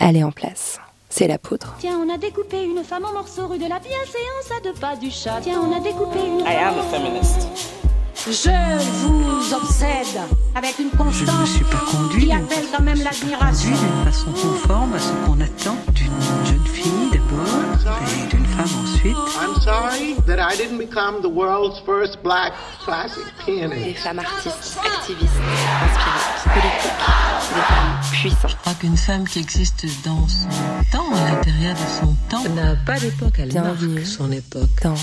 elle est en place. C'est la poudre. Tiens, on a découpé une femme en morceaux rue de la bienséance à deux pas du chat. Tiens, on a découpé une I am a feminist. Je vous obsède avec une constance Je ne me suis pas conduit qui appelle quand même l'admiration. d'une façon conforme à ce qu'on attend d'une jeune fille d'abord femme ensuite. I'm sorry that I didn't become the world's first black classic Des pianist. femmes artistes, activistes, inspirantes, politiques, des femmes puissantes. Je crois qu'une femme qui existe dans son temps, à l'intérieur de son temps, n'a pas d'époque, elle Bienvenue. marque son époque. dans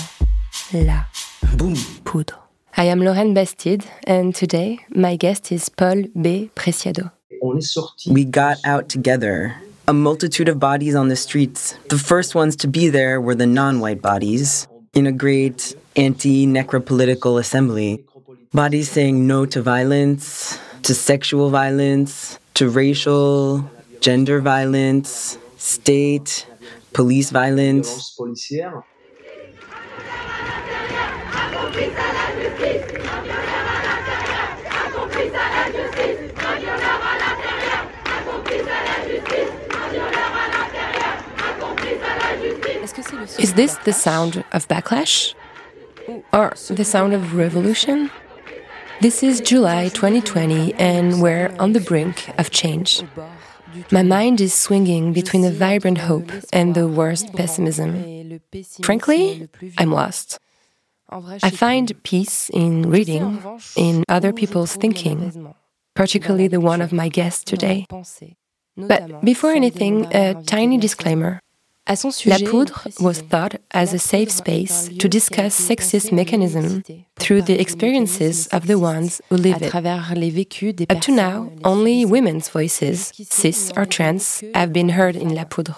la poudre. I am Lorraine Bastide, and today my guest is Paul B. Preciado. We got out together. A multitude of bodies on the streets. The first ones to be there were the non white bodies in a great anti necropolitical assembly. Bodies saying no to violence, to sexual violence, to racial, gender violence, state, police violence. Is this the sound of backlash? Or the sound of revolution? This is July 2020, and we're on the brink of change. My mind is swinging between a vibrant hope and the worst pessimism. Frankly, I'm lost. I find peace in reading, in other people's thinking, particularly the one of my guests today. But before anything, a tiny disclaimer. La Poudre was thought as a safe space to discuss sexist mechanism through the experiences of the ones who live it. Up to now, only women's voices, cis or trans, have been heard in La Poudre.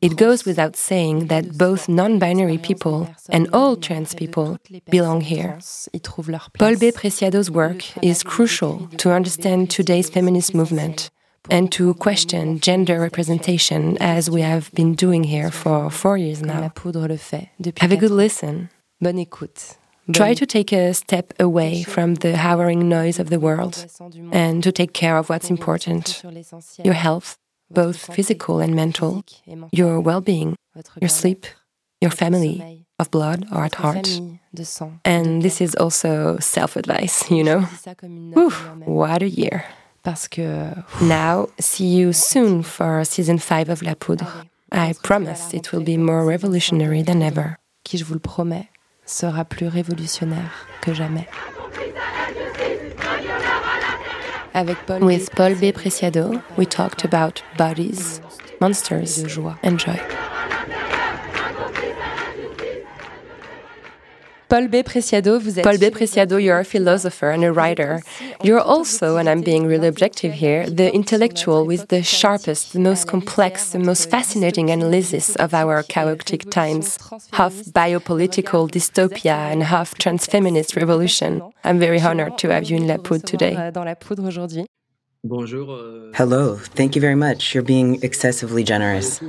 It goes without saying that both non binary people and all trans people belong here. Paul B. Preciado's work is crucial to understand today's feminist movement and to question gender representation as we have been doing here for four years now. Have a good listen. Try to take a step away from the howling noise of the world and to take care of what's important your health, both physical and mental, your well being, your sleep, your family of blood or at heart. And this is also self advice, you know? Whew, what a year. Now, see you soon for season 5 of La Poudre. I promise it will be more revolutionary than ever. qui, je vous le promets, sera plus révolutionnaire que jamais. Avec Paul With Paul B. Preciado, we talked about bodies, monsters, and joy. Paul B. Preciado, vous êtes Paul B. Preciado, you're a philosopher and a writer. You're also, and I'm being really objective here, the intellectual with the sharpest, the most complex, the most fascinating analysis of our chaotic times, half biopolitical dystopia and half transfeminist revolution. I'm very honored to have you in La Poudre today. Dans la poudre aujourd'hui. Hello, thank you very much. You're being excessively generous.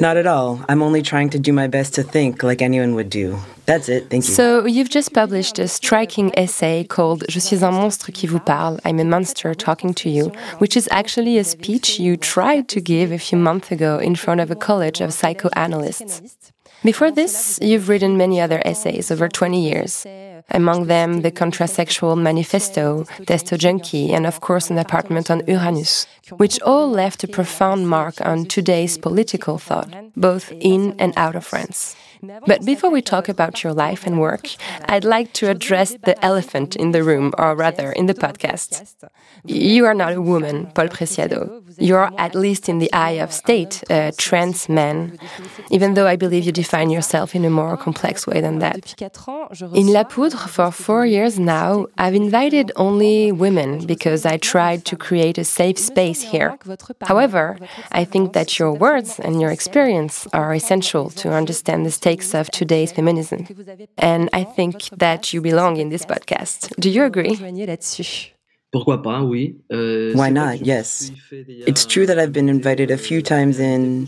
Not at all. I'm only trying to do my best to think like anyone would do. That's it, thank you. So, you've just published a striking essay called Je suis un monstre qui vous parle, I'm a monster talking to you, which is actually a speech you tried to give a few months ago in front of a college of psychoanalysts. Before this, you've written many other essays over 20 years, among them the Contrasexual Manifesto, Testo Junkie, and of course an apartment on Uranus, which all left a profound mark on today's political thought, both in and out of France. But before we talk about your life and work, I'd like to address the elephant in the room, or rather in the podcast. You are not a woman, Paul Preciado. You're, at least in the eye of state, a uh, trans man, even though I believe you define yourself in a more complex way than that. In La Poudre, for four years now, I've invited only women because I tried to create a safe space here. However, I think that your words and your experience are essential to understand the stakes of today's feminism. And I think that you belong in this podcast. Do you agree? Pourquoi pas, oui. Euh, Why not? Yes. It's true that I've been euh, invited a few times in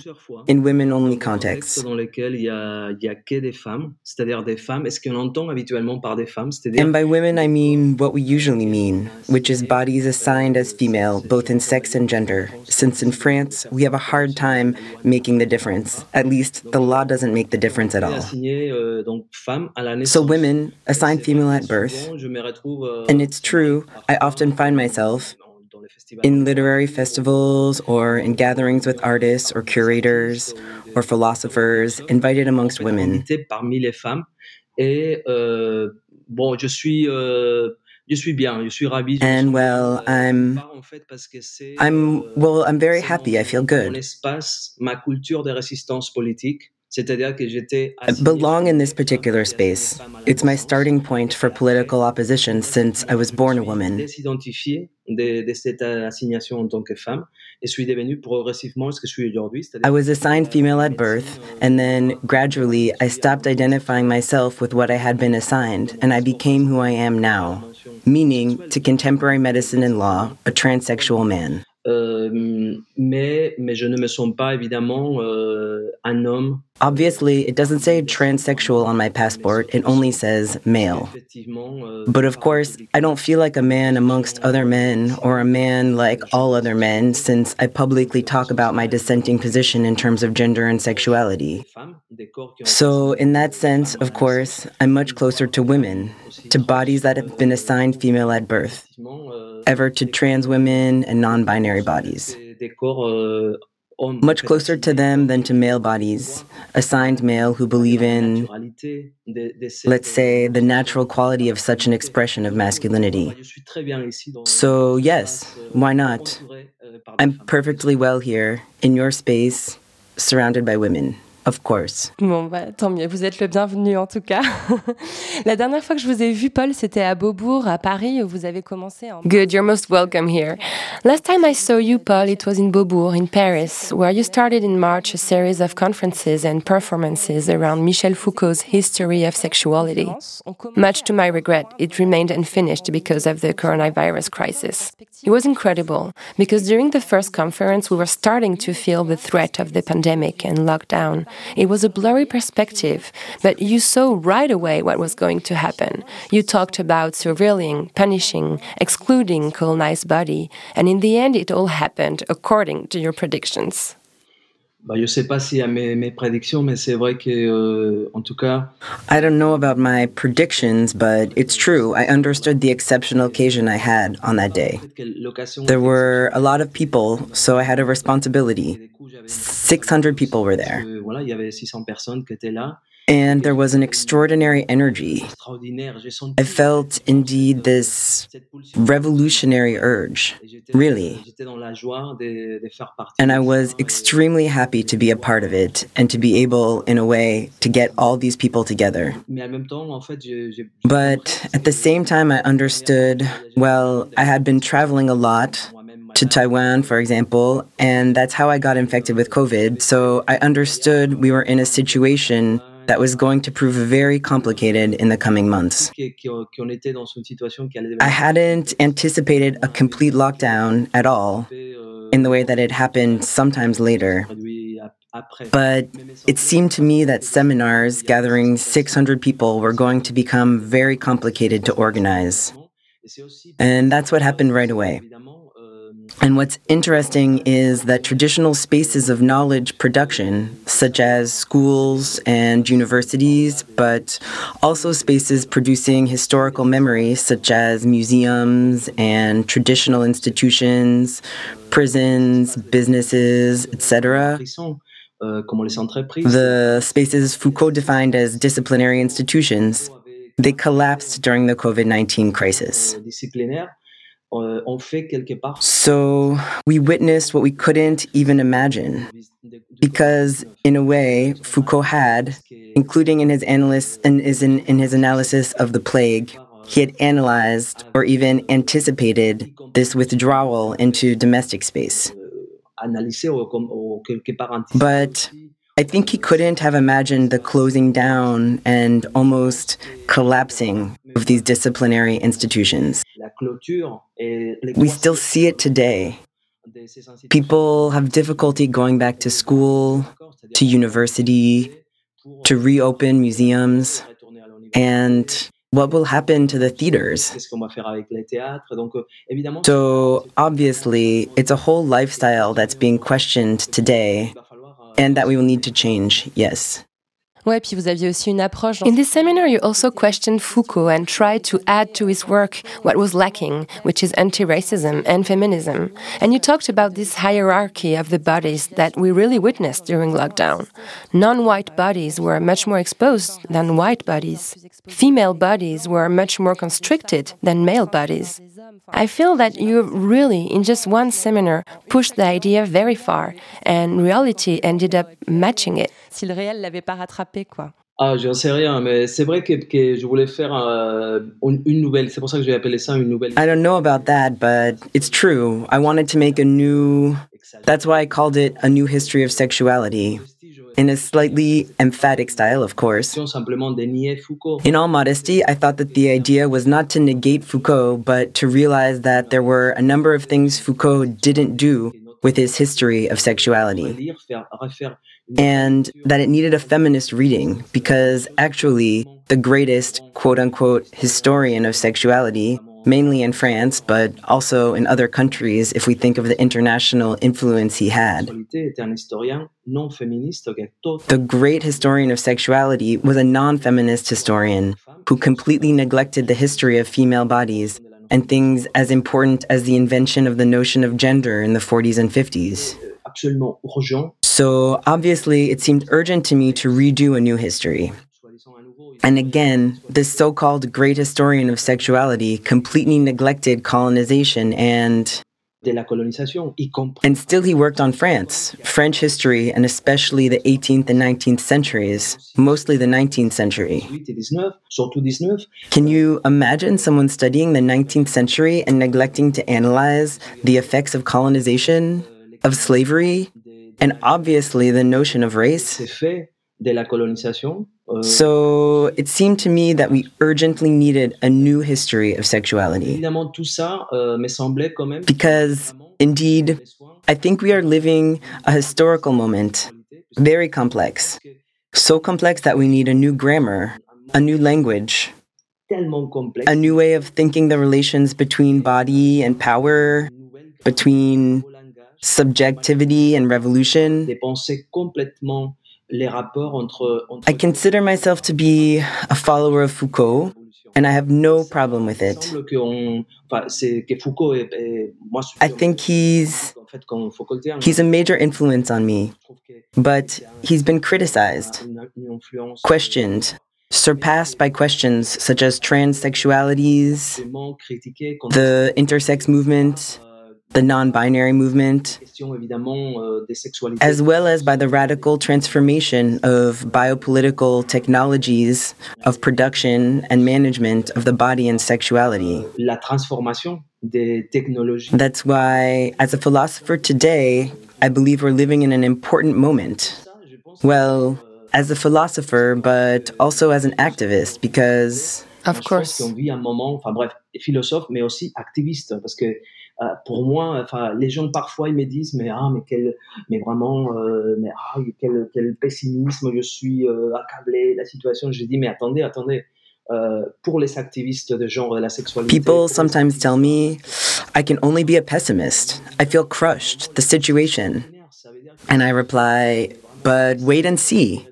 in women-only contexts. Dans lesquels il y a, il y a que des femmes, c'est-à-dire des femmes. Est-ce qu'on entend habituellement par des femmes, And by women, I mean what we usually mean, which is bodies assigned as female, both in sex and gender. Since in France, we have a hard time making the difference. At least the law doesn't make the difference at all. Euh, so women assigned female at birth, euh, and it's true. I often find myself in literary festivals or in gatherings with artists or curators or philosophers invited amongst women. Parmi les femmes. Et euh, je suis, euh, je suis bien, je suis ravi. And well, I'm, I'm, euh, well, I'm very happy. I feel good. Mon espace, ma culture de résistance politique. C'est-à-dire que j'étais belong in this particular space. It's my starting point for political opposition since I was born a woman. Désidentifié de, de cette assignation en tant que femme et suis devenu progressivement ce que je suis aujourd'hui. I was assigned euh, female at birth, euh, and then gradually I stopped identifying myself with what I had been assigned, and I became who I am now, meaning to contemporary medicine and law, a transsexual man. Euh, mais, mais je ne me sens pas évidemment euh, un homme. Obviously, it doesn't say transsexual on my passport, it only says male. Euh, but of course, I don't feel like a man amongst other men or a man like all other men since I publicly talk about my dissenting position in terms of gender and sexuality. So, in that sense, of course, I'm much closer to women, to bodies that have been assigned female at birth, ever to trans women and non binary bodies. Much closer to them than to male bodies, assigned male who believe in, let's say, the natural quality of such an expression of masculinity. So, yes, why not? I'm perfectly well here, in your space, surrounded by women. Of course. Bon, bah, tant mieux. Vous êtes le bienvenu en tout cas. La dernière fois que je vous ai vu, Paul, c'était à Beaubourg, à Paris, où vous avez commencé. En... Good, you're most welcome here. Last time I saw you, Paul, it was in Beaubourg, in Paris, where you started in March a series of conferences and performances around Michel Foucault's history of sexuality. Much to my regret, it remained unfinished because of the coronavirus crisis. It was incredible, because during the first conference, we were starting to feel the threat of the pandemic and lockdown. It was a blurry perspective, but you saw right away what was going to happen. You talked about surveilling, punishing, excluding colonized body, and in the end, it all happened according to your predictions. Bah, je sais pas si à mes, mes prédictions, mais c'est vrai que, euh, en tout cas. I don't know about my predictions, but it's true. I understood the exceptional occasion I had on that day. There were a lot of people, so I had a responsibility. 600 people were there. Voilà, il y avait 600 personnes qui étaient là. And there was an extraordinary energy. I felt indeed this revolutionary urge, really. And I was extremely happy to be a part of it and to be able, in a way, to get all these people together. But at the same time, I understood well, I had been traveling a lot to Taiwan, for example, and that's how I got infected with COVID. So I understood we were in a situation that was going to prove very complicated in the coming months. I hadn't anticipated a complete lockdown at all in the way that it happened sometimes later. But it seemed to me that seminars gathering 600 people were going to become very complicated to organize. And that's what happened right away. And what's interesting is that traditional spaces of knowledge production, such as schools and universities, but also spaces producing historical memory, such as museums and traditional institutions, prisons, businesses, etc., the spaces Foucault defined as disciplinary institutions, they collapsed during the COVID 19 crisis. So we witnessed what we couldn't even imagine. Because, in a way, Foucault had, including in his, analysis, in, in, in his analysis of the plague, he had analyzed or even anticipated this withdrawal into domestic space. But I think he couldn't have imagined the closing down and almost collapsing of these disciplinary institutions. We still see it today. People have difficulty going back to school, to university, to reopen museums, and what will happen to the theaters? So, obviously, it's a whole lifestyle that's being questioned today and that we will need to change, yes. Ouais, puis vous aviez aussi une approche. In this seminar, you also questioned Foucault and tried to add to his work what was lacking, which is anti racism and feminism. And you talked about this hierarchy of the bodies that we really witnessed during lockdown. Non white bodies were much more exposed than white bodies, female bodies were much more constricted than male bodies. I feel that you really, in just one seminar, pushed the idea very far, and reality ended up matching it. Si le réel l'avait pas rattrapé, quoi. Ah, j'en sais rien, mais c'est vrai que, que, je voulais faire euh, une nouvelle. C'est pour ça que j'ai appelé ça une nouvelle. I don't know about that, but it's true. I wanted to make a new. That's why I called it a new history of sexuality. In a slightly emphatic style, of course. In all modesty, I thought that the idea was not to negate Foucault, but to realize that there were a number of things Foucault didn't do with his history of sexuality. And that it needed a feminist reading because actually, the greatest quote unquote historian of sexuality, mainly in France, but also in other countries if we think of the international influence he had. The great historian of sexuality was a non feminist historian who completely neglected the history of female bodies and things as important as the invention of the notion of gender in the 40s and 50s. So obviously, it seemed urgent to me to redo a new history. And again, this so called great historian of sexuality completely neglected colonization and. And still, he worked on France, French history, and especially the 18th and 19th centuries, mostly the 19th century. Can you imagine someone studying the 19th century and neglecting to analyze the effects of colonization, of slavery, and obviously the notion of race? So it seemed to me that we urgently needed a new history of sexuality. Because, indeed, I think we are living a historical moment, very complex. So complex that we need a new grammar, a new language, a new way of thinking the relations between body and power, between subjectivity and revolution. I consider myself to be a follower of Foucault, and I have no problem with it. I think he's he's a major influence on me, but he's been criticized, questioned, surpassed by questions such as transsexualities, the intersex movement, the non binary movement, as well as by the radical transformation of biopolitical technologies of production and management of the body and sexuality. That's why, as a philosopher today, I believe we're living in an important moment. Well, as a philosopher, but also as an activist, because. Of course. Euh, pour moi, enfin, les gens parfois ils me disent mais ah mais quel, mais vraiment, euh, mais ah quel, quel pessimisme, je suis euh, accablé la situation. Je dis mais attendez, attendez. pour les activistes de genre de la sexualité. People sometimes tell me I can only be a pessimist. I feel crushed, the situation. And I reply, but wait and see.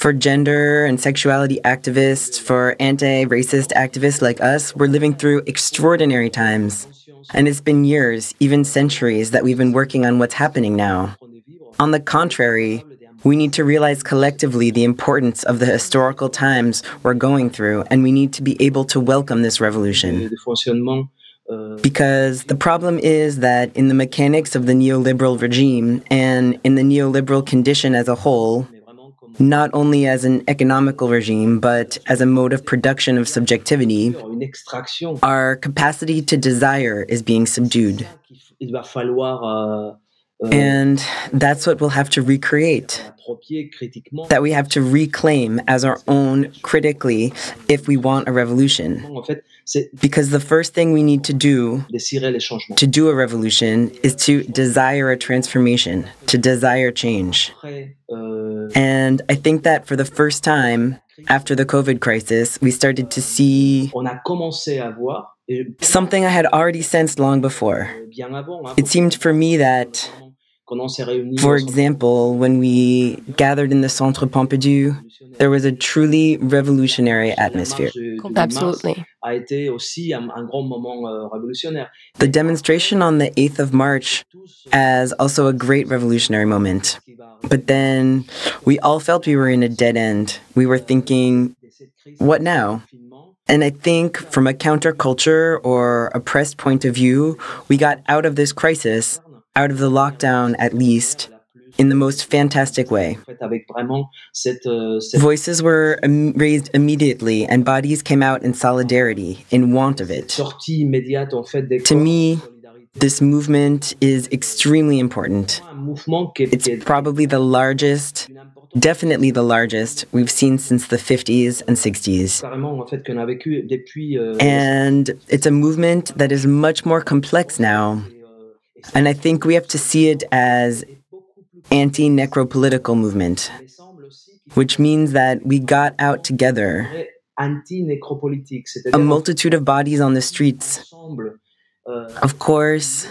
For gender and sexuality activists, for anti racist activists like us, we're living through extraordinary times. And it's been years, even centuries, that we've been working on what's happening now. On the contrary, we need to realize collectively the importance of the historical times we're going through, and we need to be able to welcome this revolution. Because the problem is that in the mechanics of the neoliberal regime and in the neoliberal condition as a whole, not only as an economical regime, but as a mode of production of subjectivity, our capacity to desire is being subdued. Falloir And that's what we'll have to recreate. That we have to reclaim as our own critically if we want a revolution. Because the first thing we need to do to do a revolution is to desire a transformation, to desire change. And I think that for the first time after the COVID crisis, we started to see something I had already sensed long before. It seemed for me that for example, when we gathered in the Centre Pompidou, there was a truly revolutionary atmosphere. Absolutely. euh, The demonstration on the 8th of March as also a great revolutionary moment. But then we all felt we were in a dead end. We were thinking, what now? And I think from a counterculture or oppressed point of view, we got out of this crisis out of the lockdown at least, in the most fantastic way. Voices were um, raised immediately and bodies came out in solidarity, in want of it. To me, this movement is extremely important. It's probably the largest, definitely the largest we've seen since the 50s and 60s. And it's a movement that is much more complex now. And I think we have to see it as anti-necropolitical movement, which means that we got out together a multitude of bodies on the streets. Of course,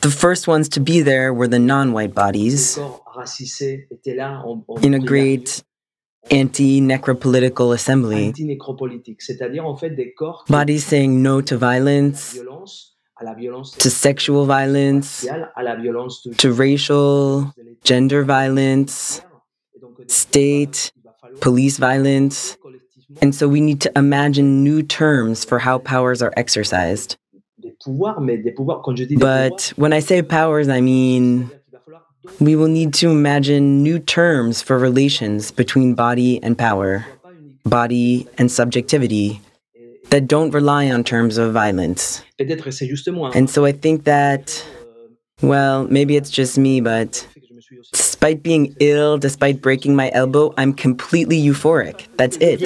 the first ones to be there were the non-white bodies in a great anti-necropolitical assembly. Bodies saying no to violence, to sexual violence, to racial, gender violence, state, police violence. And so we need to imagine new terms for how powers are exercised. But when I say powers, I mean we will need to imagine new terms for relations between body and power, body and subjectivity, that don't rely on terms of violence. And so I think that, well, maybe it's just me, but despite being ill, despite breaking my elbow, I'm completely euphoric. That's it.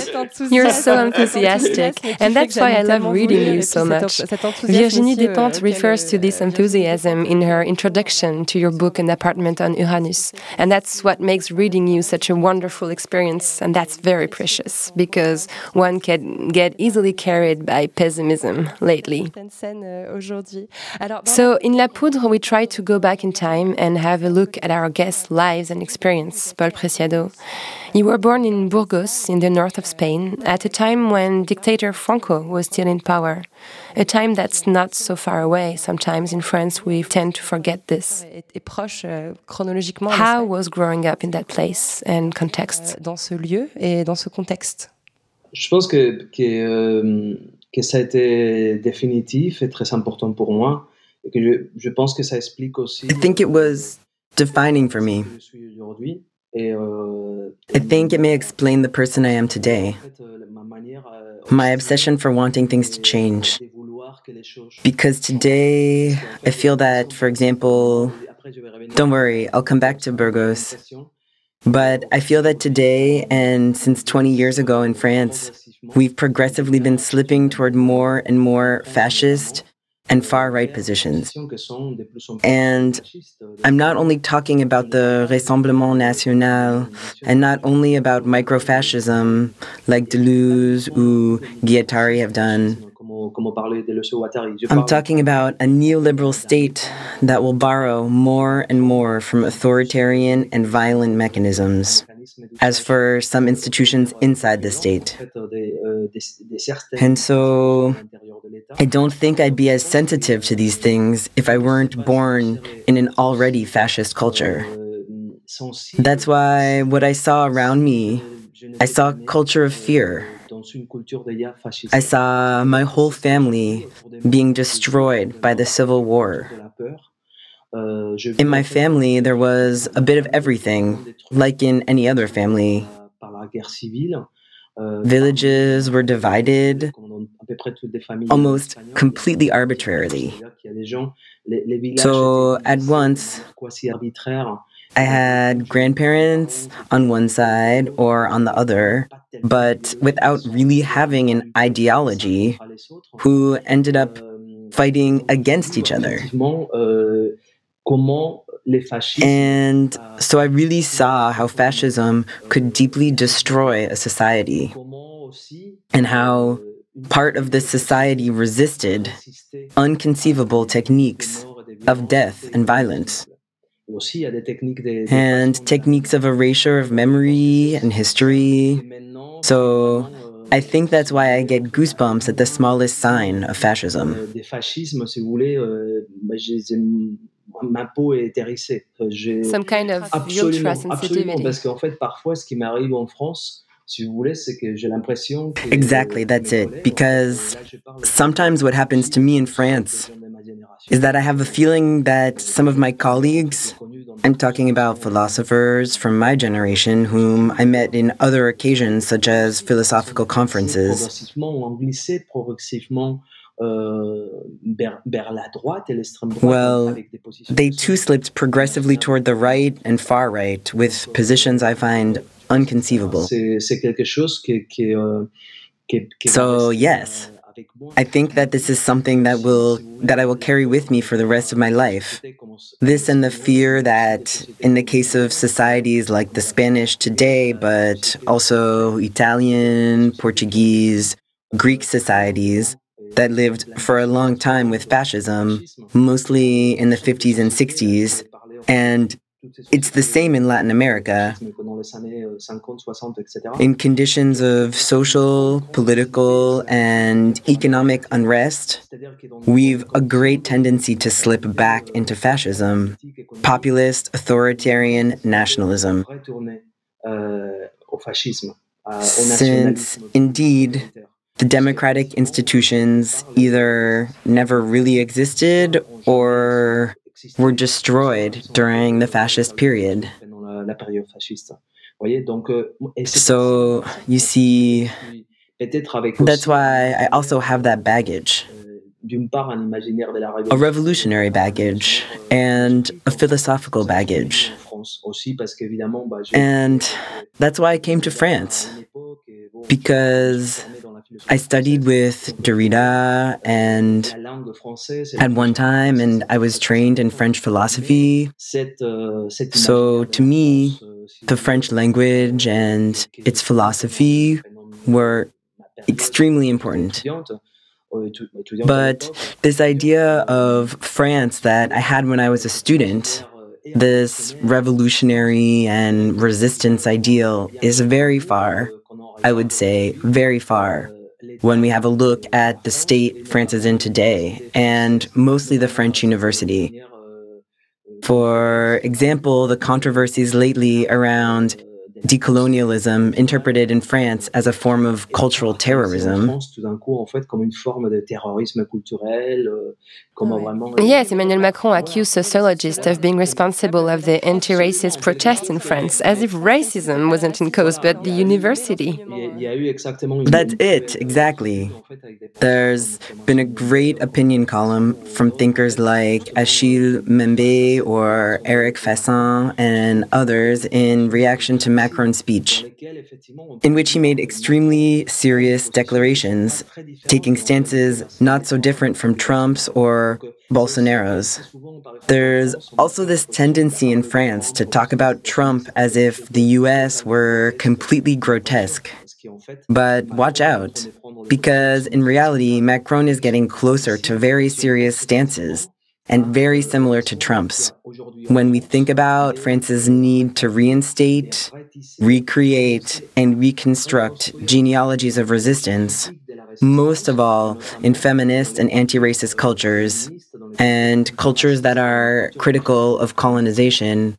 You're so enthusiastic, and that's why I love reading you so much. Virginie Despentes refers to this enthusiasm in her introduction to your book An Apartment on Uranus. And that's what makes reading you such a wonderful experience, and that's very precious, because one can get easily carried by pessimism lately. So in La Poudre, we try to go back in time and have a look at our guests' lives and experience, Paul Preciado. You were born in Burgos, in the north of Spain, at a time when dictator Franco was still in power. A time that's not so far away. Sometimes in France, we tend to forget this. How was growing up in that place and context? Euh, dans ce lieu et dans ce contexte. Je pense que, que, euh, que ça a été définitif et très important pour moi. Et que je, je pense que ça explique aussi. I think it was defining for me. I think it may explain the person I am today. My obsession for wanting things to change. Because today, I feel that, for example, don't worry, I'll come back to Burgos. But I feel that today, and since 20 years ago in France, we've progressively been slipping toward more and more fascist and far right positions. And. I'm not only talking about the Rassemblement National and not only about microfascism like Deleuze ou Guattari have done. I'm talking about a neoliberal state that will borrow more and more from authoritarian and violent mechanisms, as for some institutions inside the state. And so. I don't think I'd be as sensitive to these things if I weren't born in an already fascist culture. That's why what I saw around me, I saw a culture of fear. I saw my whole family being destroyed by the Civil War. In my family, there was a bit of everything, like in any other family. guerre civile. Villages were divided almost completely arbitrarily. So at once, I had grandparents on one side or on the other, but without really having an ideology, who ended up fighting against each other. And so I really saw how fascism could deeply destroy a society and how part of this society resisted unconceivable techniques of death and violence and techniques of erasure of memory and history. So I think that's why I get goosebumps at the smallest sign of fascism. Euh, some kind of ultra sensitivity. parce qu'en fait, parfois, ce qui m'arrive en France, si vous voulez, c'est que j'ai l'impression que. Exactly, that's it. Because euh, sometimes what happens to me in France is that I have a feeling that some of my colleagues, I'm talking about philosophers from my generation whom I met in other occasions, such as philosophical conferences. Well, they too slipped progressively toward the right and far right with positions I find unconceivable. So, yes, I think that this is something that will that I will carry with me for the rest of my life. This and the fear that in the case of societies like the Spanish today, but also Italian, Portuguese, Greek societies that lived for a long time with fascism, mostly in the 50s and 60s, and it's the same in Latin America. In conditions of social, political, and economic unrest, we've a great tendency to slip back into fascism, populist, authoritarian nationalism. Since, indeed, the democratic institutions either never really existed or were destroyed during the fascist period. So, you see, that's why I also have that baggage a revolutionary baggage and a philosophical baggage. And that's why I came to France, because I studied with Derrida and at one time, and I was trained in French philosophy. So to me, the French language and its philosophy were extremely important. But this idea of France that I had when I was a student, this revolutionary and resistance ideal, is very far, I would say, very far when we have a look at the state France is in today, and mostly the French university. For example, the controversies lately around decolonialism interpreted in France as a form of cultural terrorism. Yes, Emmanuel Macron accused sociologists of being responsible of the anti-racist protests in France, as if racism wasn't in cause but the university. That's it, exactly. There's been a great opinion column from thinkers like Achille Mbembe or Eric Fassin and others in reaction to Macron's speech, in which he made extremely serious declarations, taking stances not so different from Trump's or Bolsonaro's. There's also this tendency in France to talk about Trump as if the US were completely grotesque. But watch out, because in reality, Macron is getting closer to very serious stances and very similar to Trump's. When we think about France's need to reinstate, recreate, and reconstruct genealogies of resistance, most of all in feminist and anti racist cultures, and cultures that are critical of colonization,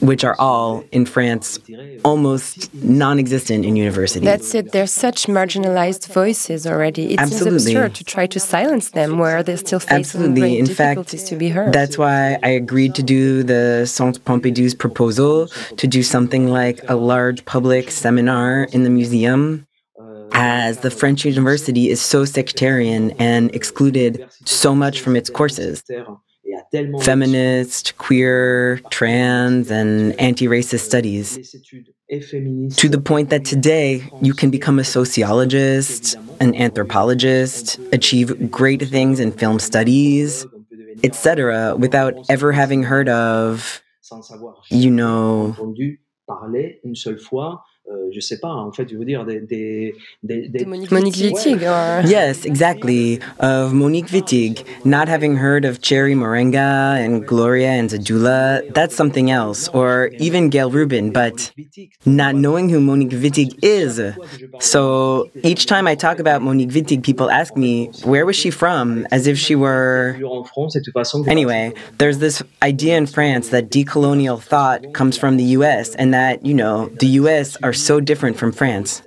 which are all in France almost non existent in universities. That's it. There's such marginalized voices already. It Absolutely. seems absurd to try to silence them where they're still facing Absolutely. great In fact, difficulties to be heard. That's why I agreed to do the Centre Pompidou's proposal to do something like a large public seminar in the museum as the French university is so sectarian and excluded so much from its courses feminist, queer, trans, and anti racist studies. To the point that today you can become a sociologist, an anthropologist, achieve great things in film studies, etc., without ever having heard of, you know, euh, je sais pas, en fait, je veux dire des, des, des, des Monique, Monique Wittig. Or... Yes, exactly. Of Monique Wittig. Not having heard of Cherríe Moraga and Gloria Anzaldúa, that's something else. Or even Gail Rubin, but not knowing who Monique Wittig is. So each time I talk about Monique Wittig, people ask me, where was she from? As if she were. Anyway, there's this idea in France that decolonial thought comes from the US and that, you know, the US are so different from France.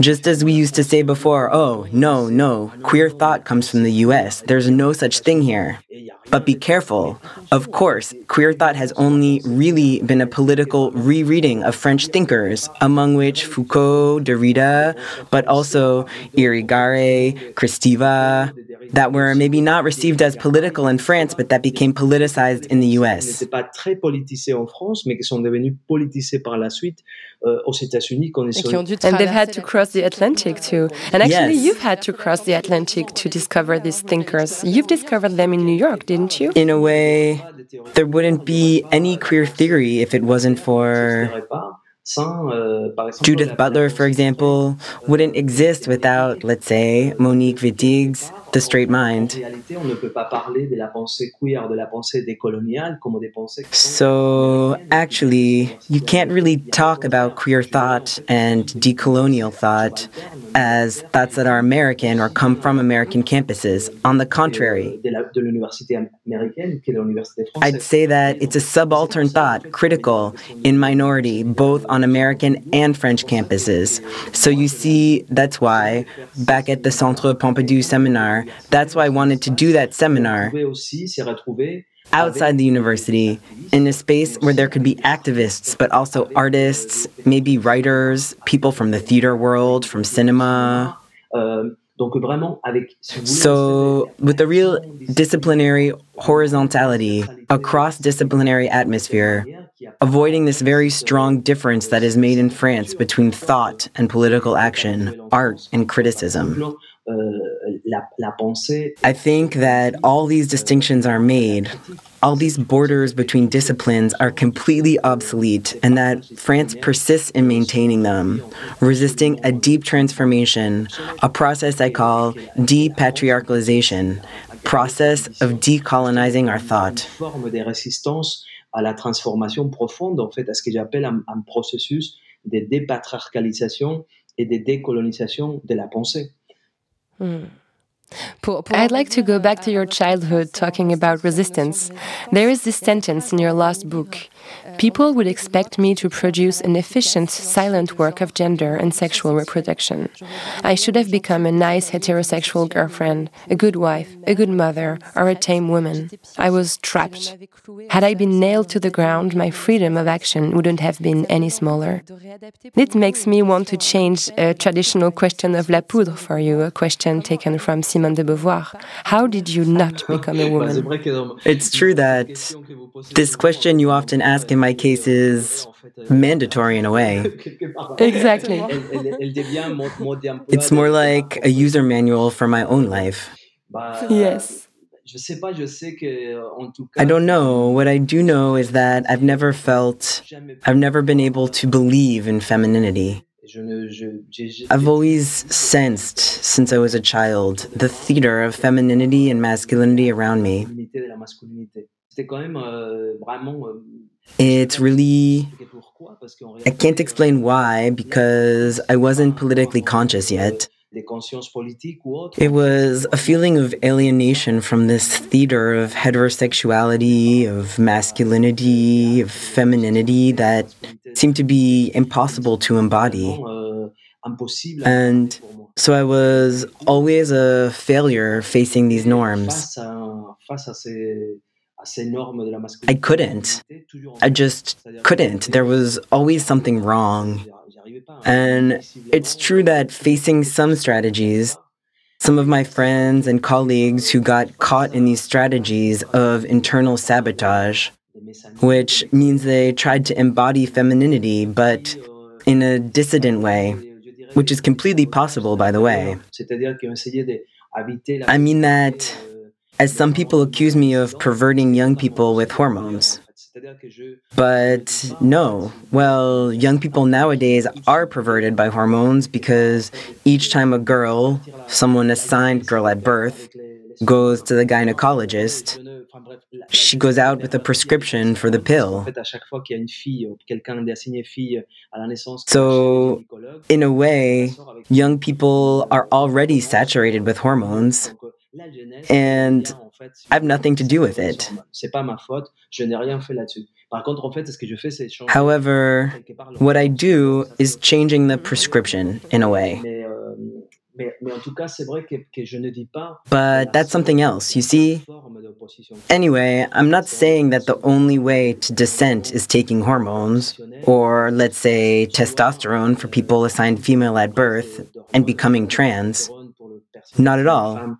Just as we used to say before, oh, no, no, queer thought comes from the US. There's no such thing here. But be careful. Of course, queer thought has only really been a political rereading of French thinkers, among which Foucault, Derrida, but also Irigaray, Kristeva, that were maybe not received as political in France, but that became politicized in the US. Euh, aux États-Unis qu'on est And they've had to cross the Atlantic too. And actually, yes. you've had to cross the Atlantic to discover these thinkers. You've discovered them in New York, didn't you? In a way, there wouldn't be any queer theory if it wasn't for. Judith Butler, for example, wouldn't exist without, let's say, Monique Wittig's the straight mind. So, actually, you can't really talk about queer thought and decolonial thought as thoughts that are American or come from American campuses. On the contrary, I'd say that it's a subaltern thought, critical, in minority, both on American and French campuses. So, you see, that's why, back at the Centre Pompidou seminar, that's why I wanted to do that seminar outside the university in a space where there could be activists, but also artists, maybe writers, people from the theater world, from cinema. So, with a real disciplinary horizontality, a cross disciplinary atmosphere, avoiding this very strong difference that is made in France between thought and political action, art and criticism. I think that all these distinctions are made, all these borders between disciplines are completely obsolete, and that France persists in maintaining them, resisting a deep transformation, a process I call depatriarchalization, process of decolonizing our thought. à la transformation profonde, en fait, à ce que j'appelle un, un processus de dépatriarcalisation et de décolonisation de la pensée. Mm. I'd like to go back to your childhood talking about resistance. There is this sentence in your last book People would expect me to produce an efficient, silent work of gender and sexual reproduction. I should have become a nice heterosexual girlfriend, a good wife, a good mother, or a tame woman. I was trapped. Had I been nailed to the ground, my freedom of action wouldn't have been any smaller. It makes me want to change a traditional question of La Poudre for you, a question taken from Simone de Beauvoir. How did you not become a woman? It's true that this question you often ask in my case is mandatory in a way. exactly. it's more like a user manual for my own life. Yes. I don't know. What I do know is that I've never felt, I've never been able to believe in femininity. I've always sensed, since I was a child, the theater of femininity and masculinity around me. It's really. I can't explain why, because I wasn't politically conscious yet. It was a feeling of alienation from this theater of heterosexuality, of masculinity, of femininity that seemed to be impossible to embody. And so I was always a failure facing these norms. I couldn't. I just couldn't. There was always something wrong. And it's true that facing some strategies, some of my friends and colleagues who got caught in these strategies of internal sabotage, which means they tried to embody femininity, but in a dissident way, which is completely possible, by the way. I mean that, as some people accuse me of perverting young people with hormones. But no, well, young people nowadays are perverted by hormones because each time a girl, someone assigned girl at birth, goes to the gynecologist, she goes out with a prescription for the pill. So, in a way, young people are already saturated with hormones, and I have nothing to do with it. However, what I do is changing the prescription in a way. But that's something else, you see? Anyway, I'm not saying that the only way to dissent is taking hormones, or let's say testosterone for people assigned female at birth and becoming trans. Not at all.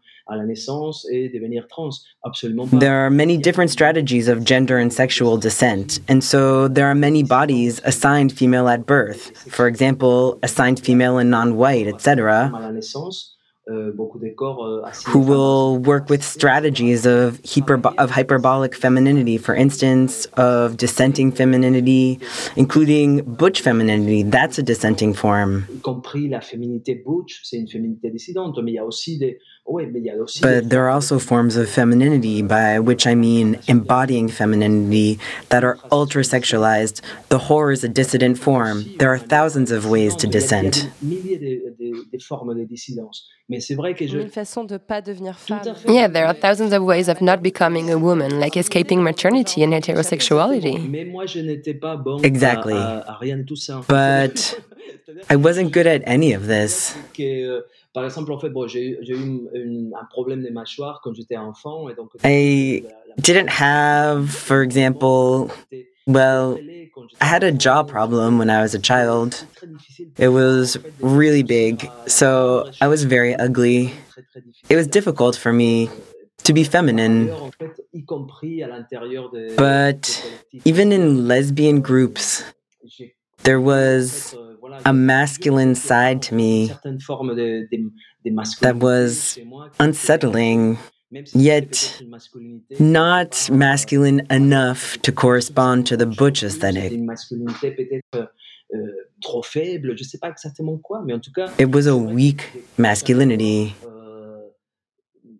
There are many different strategies of gender and sexual dissent, and so there are many bodies assigned female at birth. For example, assigned female and non white, etc., who will work with strategies of, hyperbo- of hyperbolic femininity, for instance, of dissenting femininity, including butch femininity. That's a dissenting form. But there are also forms of femininity, by which I mean embodying femininity, that are ultra sexualized. The whore is a dissident form. There are thousands of ways to dissent. Yeah, there are thousands of ways of not becoming a woman, like escaping maternity and heterosexuality. Exactly. But I wasn't good at any of this. Par exemple, en fait, bon, j'ai eu une, une, un problème quand j'étais enfant. Et donc, I didn't have, for example, well, I had a jaw problem when I was a child. It was really big, so I was very ugly. It was difficult for me to be feminine. But even in lesbian groups, there was a masculine side to me that was unsettling, yet not masculine enough to correspond to the butch aesthetic. It was a weak masculinity.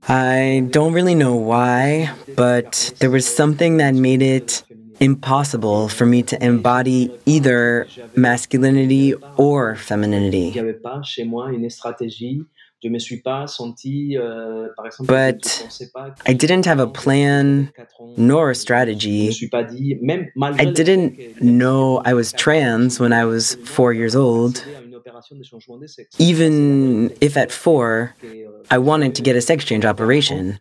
I don't really know why, but there was something that made it impossible for me to embody either masculinity or femininity. But I didn't have a plan nor a strategy. I didn't know I was trans when I was four years old. Even if at four, I wanted to get a sex change operation.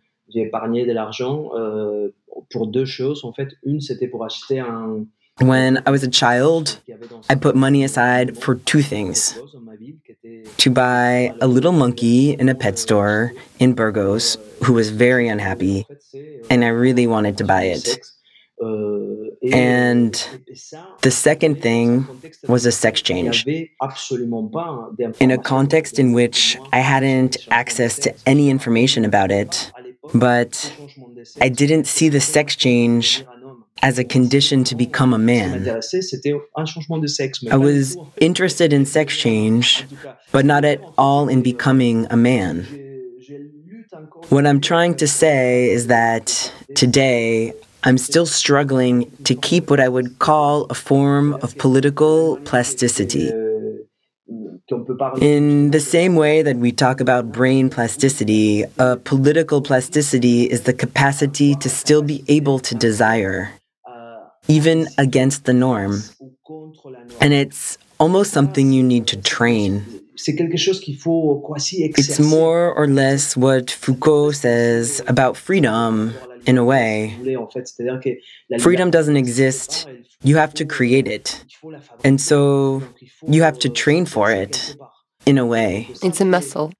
Pour deux choses. En fait, une, c'était pour acheter un. When I was a child, I put money aside for two things to buy a little monkey in a pet store in Burgos who was very unhappy, and I really wanted to buy it. And the second thing was a sex change. In a context in which I hadn't access to any information about it, but I didn't see the sex change as a condition to become a man. I was interested in sex change, but not at all in becoming a man. What I'm trying to say is that today I'm still struggling to keep what I would call a form of political plasticity. In the same way that we talk about brain plasticity, a political plasticity is the capacity to still be able to desire, even against the norm. And it's almost something you need to train. It's more or less what Foucault says about freedom in a way. Freedom doesn't exist. You have to create it. And so you have to train for it in a way. It's a muscle.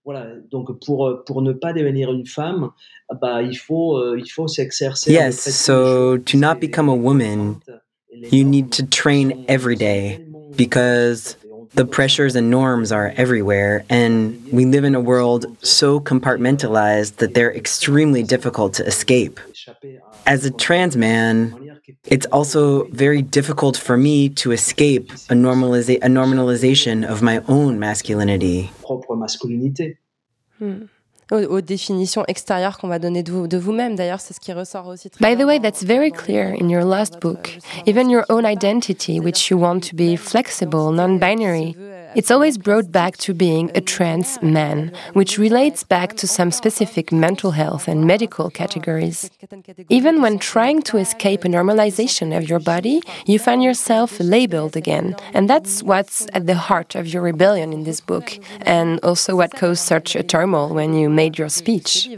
Donc pour pour ne pas devenir une femme, bah il faut euh, il faut s'exercer. Yes, so to not become a woman, you need to train every day because the pressures and norms are everywhere, and we live in a world so compartmentalized that they're extremely difficult to escape. As a trans man, it's also very difficult for me to escape a, normaliza- a normalization of my own masculinity. Hmm. aux, définitions extérieures qu'on va donner de, de vous-même. D'ailleurs, c'est ce qui ressort aussi. By the way, that's very clear in your last book. Even your own identity, which you want to be flexible, non-binary, it's always brought back to being a trans man, which relates back to some specific mental health and medical categories. Even when trying to escape a normalization of your body, you find yourself labeled again. And that's what's at the heart of your rebellion in this book, and also what caused such a turmoil when you made your speech.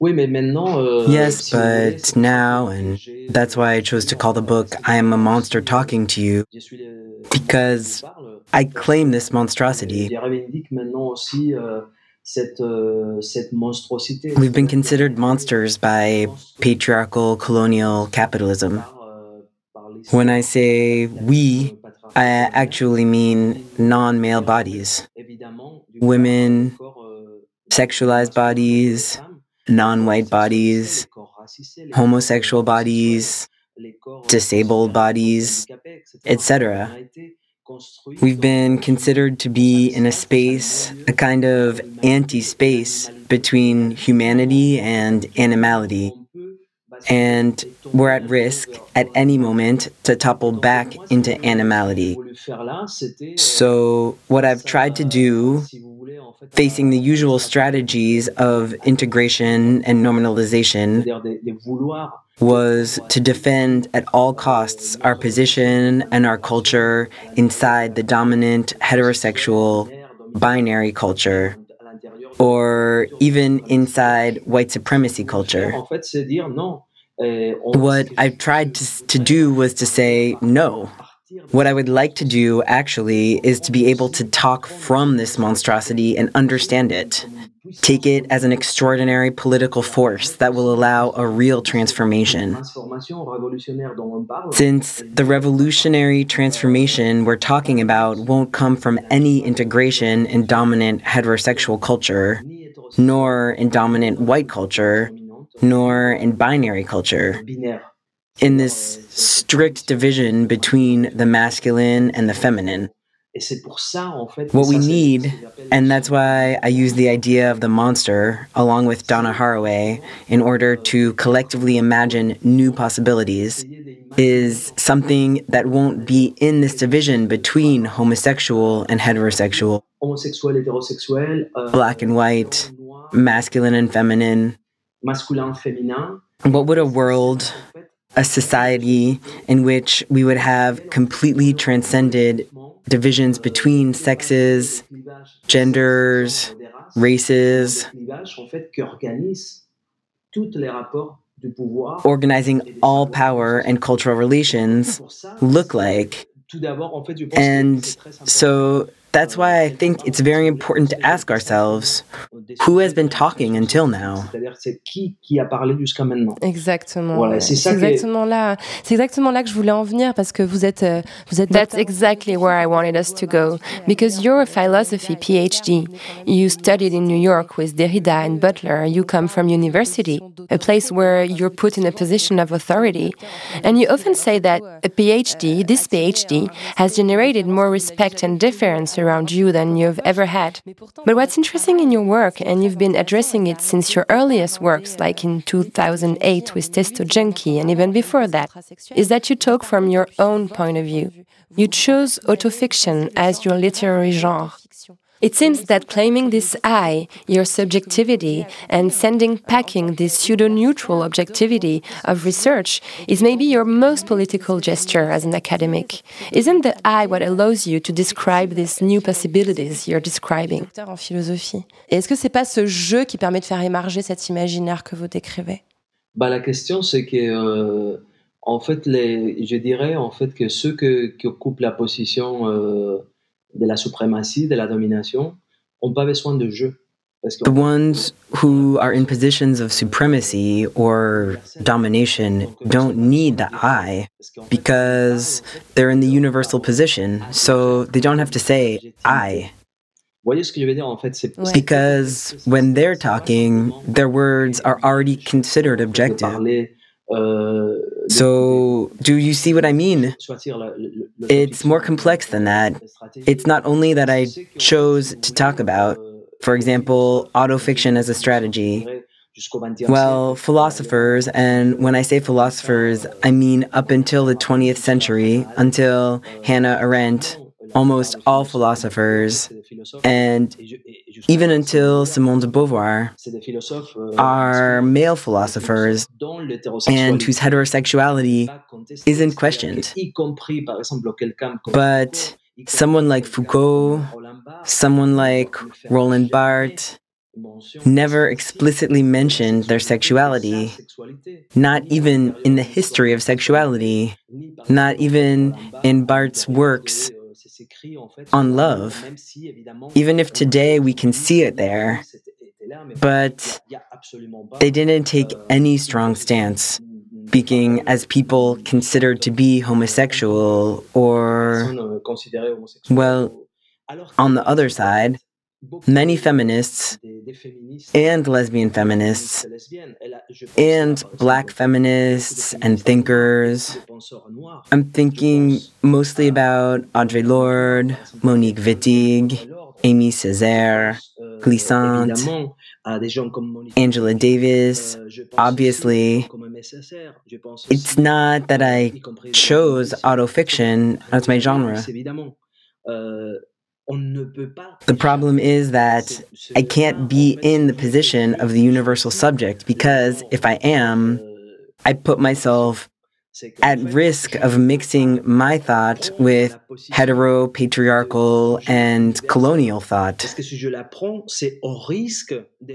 Oui, mais maintenant. Euh, yes, but now, and that's why I chose to call the book I Am a Monster Talking to You, because I claim this monstrosity. Euh, euh, We've been considered monsters by patriarchal colonial capitalism. When I say we, I actually mean non male bodies. Women, sexualized bodies, non white bodies, homosexual bodies, disabled bodies, etc. We've been considered to be in a space, a kind of anti space between humanity and animality. And we're at risk at any moment to topple back into animality. So, what I've tried to do facing the usual strategies of integration and normalization was to defend at all costs our position and our culture inside the dominant heterosexual binary culture or even inside white supremacy culture. What I tried to, to do was to say no. What I would like to do, actually, is to be able to talk from this monstrosity and understand it. Take it as an extraordinary political force that will allow a real transformation. Since the revolutionary transformation we're talking about won't come from any integration in dominant heterosexual culture, nor in dominant white culture, nor in binary culture in this strict division between the masculine and the feminine. What we need, and that's why I use the idea of the monster along with Donna Haraway in order to collectively imagine new possibilities, is something that won't be in this division between homosexual and heterosexual, black and white, masculine and feminine. What would a world a society in which we would have completely transcended divisions between sexes, genders, races, organizing all power and cultural relations look like. And so that's why I think it's very important to ask ourselves who has been talking until now. Exactement. Voilà, c'est ça exactement là. C'est exactement là que je voulais en venir parce que vous êtes euh, vous êtes That's exactly where I wanted us to go because you're a philosophy PhD. You studied in New York with Derrida and Butler. You come from university, a place where you're put in a position of authority. And you often say that a PhD, this PhD, has generated more respect and deference around you than you've ever had. But what's interesting in your work, and you've been addressing it since your earliest works, like in 2008 with Testo Junkie, and even before that, is that you talk from your own point of view. You chose autofiction as your literary genre. It seems that claiming this I, your subjectivity, and sending packing this pseudo neutral objectivity of research is maybe your most political gesture as an academic. Isn't the I what allows you to describe these new possibilities you're describing? en philosophie. Est-ce que c'est pas ce jeu qui permet de faire émerger cet imaginaire que vous décrivez bah, La question, c'est que, euh, en fait, les, je dirais en fait que ceux que, qui occupent la position. Euh, de la suprématie, de la domination, n'ont pas besoin de jeu. The ones who are in positions of supremacy or domination don't need the I because they're in the universal position, so they don't have to say I. Because when they're talking, their words are already considered objective. Uh, so, do you see what I mean? It's more complex than that. It's not only that I chose to talk about, for example, autofiction as a strategy. Well, philosophers, and when I say philosophers, I mean up until the 20th century, until Hannah Arendt, almost all philosophers, and even until Simone de Beauvoir, are male philosophers and whose heterosexuality isn't questioned. But someone like Foucault, someone like Roland Barthes, never explicitly mentioned their sexuality, not even in the history of sexuality, not even in Barthes' works on love, even if today we can see it there. But they didn't take any strong stance, speaking as people considered to be homosexual or, well, on the other side, many feminists and lesbian feminists and black feminists and thinkers. I'm thinking mostly about Audre Lorde, Monique Wittig, Aimé Césaire, Glissant, Angela Davis. Obviously, it's not that I chose autofiction as my genre. The problem is that I can't be in the position of the universal subject because if I am, I put myself at risk of mixing my thought with hetero, patriarchal, and colonial thought.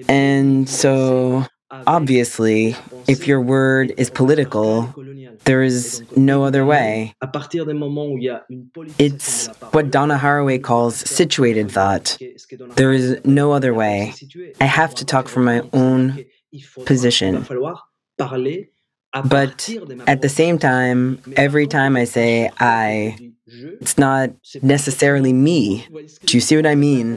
And so, obviously, if your word is political, there is no other way. It's what Donna Haraway calls situated thought. There is no other way. I have to talk from my own position. But at the same time, every time I say I, it's not necessarily me. Do you see what I mean?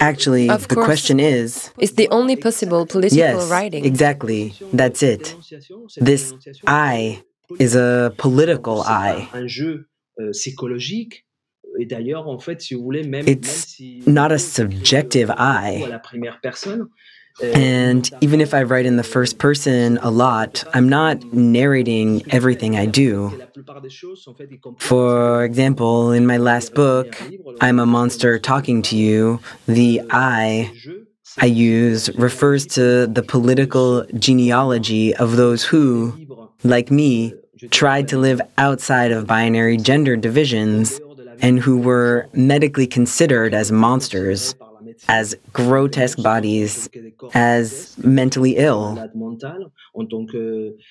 Actually, of the course. question is It's the only possible political yes, writing. exactly. That's it. This I is a political eye. It's not a subjective eye. And even if I write in the first person a lot, I'm not narrating everything I do. For example, in my last book, I'm a monster talking to you, the I I use refers to the political genealogy of those who, like me, tried to live outside of binary gender divisions and who were medically considered as monsters as grotesque bodies, as mentally ill,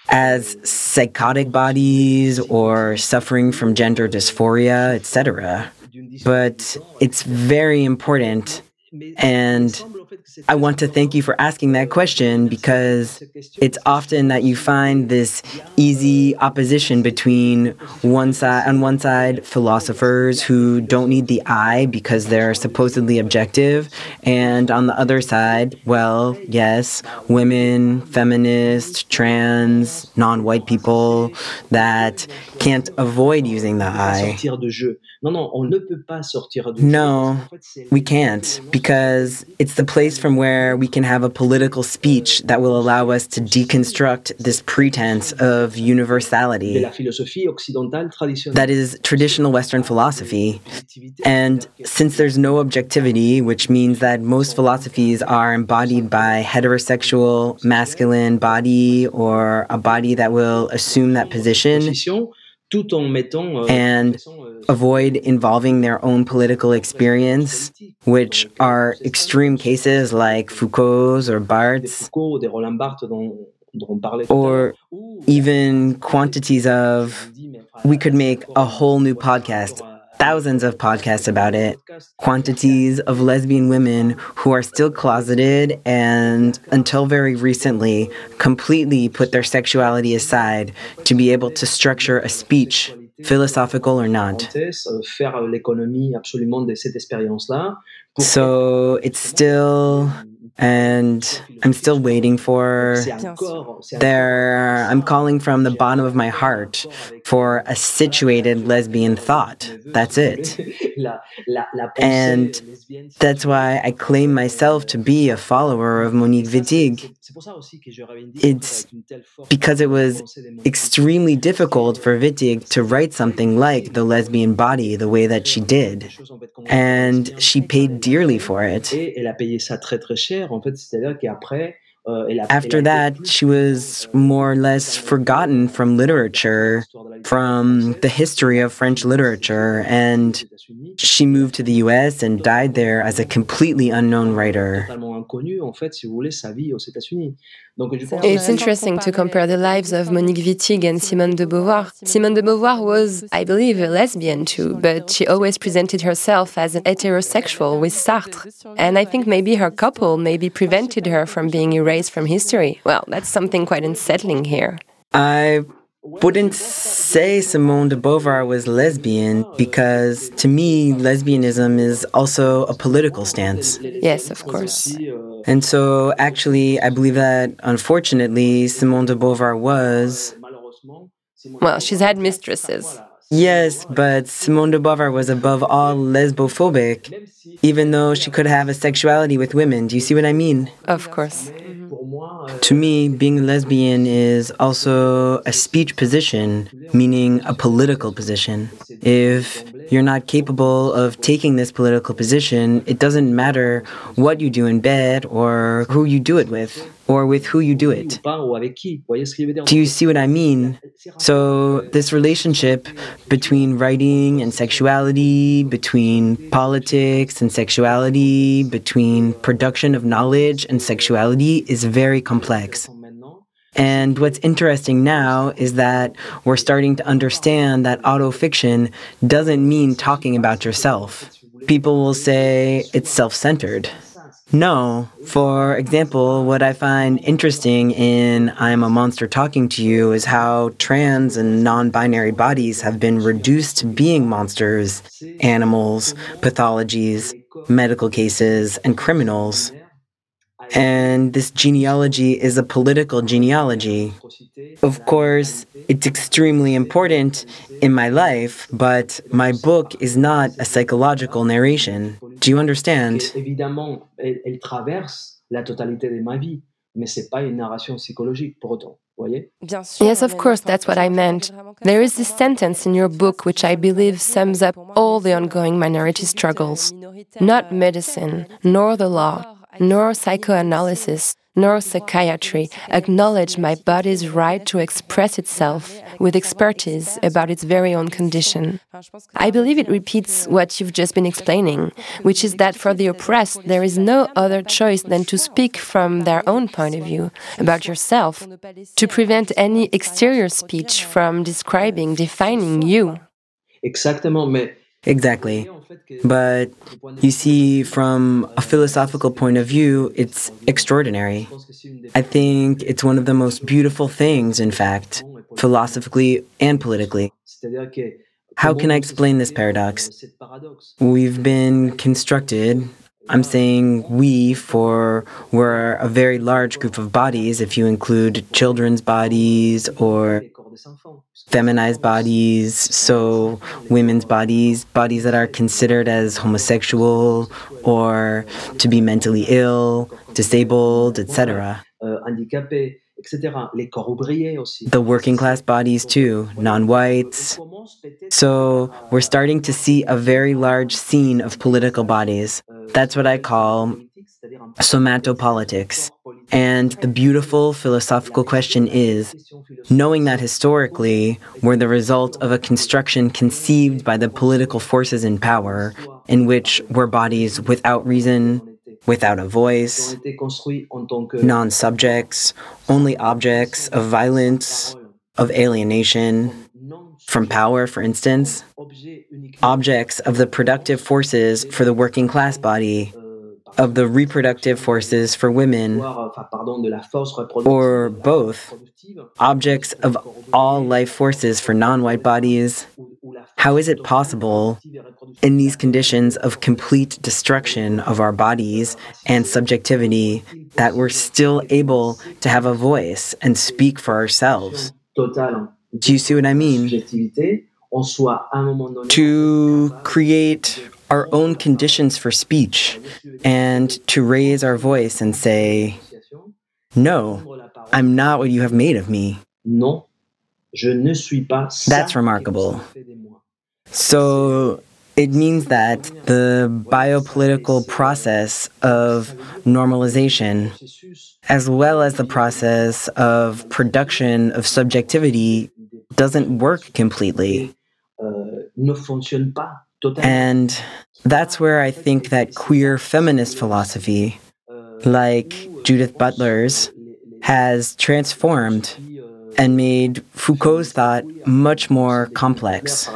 as psychotic bodies or suffering from gender dysphoria, etc. But it's very important and I want to thank you for asking that question because it's often that you find this easy opposition between one side on one side philosophers who don't need the I because they're supposedly objective and on the other side, well, yes, women, feminists, trans, non-white people that can't avoid using the I. No, we can't because it's the place from where we can have a political speech that will allow us to deconstruct this pretense of universality that is traditional Western philosophy. And since there's no objectivity, which means that most philosophies are embodied by heterosexual masculine body or a body that will assume that position and avoid involving their own political experience, which are extreme cases like Foucault's or Barthes, or even quantities of. We could make a whole new podcast thousands of podcasts about it, quantities of lesbian women who are still closeted and, until very recently, completely put their sexuality aside to be able to structure a speech, philosophical or not. So it's still and I'm still waiting for there I'm calling from the bottom of my heart for a situated lesbian thought. That's it. And that's why I claim myself to be a follower of Monique Wittig. It's because it was extremely difficult for Wittig to write something like The Lesbian Body the way that she did. And she paid dearly for it. Euh, After that, she was more or less forgotten from literature, from the history of French literature, and she moved to the US and died there as a completely unknown writer. It's interesting to compare the lives of Monique Wittig and Simone de Beauvoir. Simone de Beauvoir was, I believe, a lesbian too, but she always presented herself as an heterosexual with Sartre. And I think maybe her couple maybe prevented her from being erased from history. Well, that's something quite unsettling here. I wouldn't say Simone de Beauvoir was lesbian because to me, lesbianism is also a political stance. Yes, of course. And so, actually, I believe that unfortunately, Simone de Beauvoir was. Well, she's had mistresses. Yes, but Simone de Beauvoir was above all lesbophobic, even though she could have a sexuality with women. Do you see what I mean? Of course. To me, being a lesbian is also a speech position, meaning a political position. If you're not capable of taking this political position, it doesn't matter what you do in bed or who you do it with or with who you do it. Do you see what I mean? So, this relationship between writing and sexuality, between politics and sexuality, between production of knowledge and sexuality is very complex. And what's interesting now is that we're starting to understand that autofiction doesn't mean talking about yourself. People will say it's self centered. No. For example, what I find interesting in I'm a Monster Talking to You is how trans and non binary bodies have been reduced to being monsters, animals, pathologies, medical cases, and criminals. And this genealogy is a political genealogy. Of course, it's extremely important in my life, but my book is not a psychological narration. Do you understand? Yes, of course, that's what I meant. There is this sentence in your book which I believe sums up all the ongoing minority struggles. Not medicine, nor the law, nor neuropsychiatry acknowledge my body's right to express itself with expertise about its very own condition. I believe it repeats what you've just been explaining, which is that for the oppressed, there is no other choice than to speak from their own point of view about yourself, to prevent any exterior speech from describing, defining you. Exactement, mais Exactly. But you see, from a philosophical point of view, it's extraordinary. I think it's one of the most beautiful things, in fact, philosophically and politically. How can I explain this paradox? We've been constructed. I'm saying we, for we're a very large group of bodies, if you include children's bodies or feminized bodies, so women's bodies, bodies that are considered as homosexual or to be mentally ill, disabled, etc. The working class bodies, too, non whites. So we're starting to see a very large scene of political bodies. That's what I call somatopolitics. And the beautiful philosophical question is knowing that historically we're the result of a construction conceived by the political forces in power, in which we're bodies without reason, without a voice, ont été construits en tant que non subjects, only objects of violence, of alienation, from power, for instance, objects of the productive forces for the working class body, of the reproductive forces for women, voire, enfin, pardon, de la force reproductive or both, objects of all life forces for non white bodies. ou, ou la force How is it possible, productive et reproductive in these conditions of complete destruction of our bodies and subjectivity, that we're still able to have a voice and speak for ourselves? Do you see what I mean? subjectivité, on soit à un moment donné To create our own conditions for speech and to raise our voice and say, No, prendre la parole. I'm not what you have made of me. Non, je ne suis pas ça That's remarkable. vous avez fait de moi. So it means that the biopolitical process of normalization, as well as the process of production of subjectivity, doesn't work completely. Euh, And that's where I think that queer feminist philosophy, like Judith Butler's, has transformed and made Foucault's thought much more complex.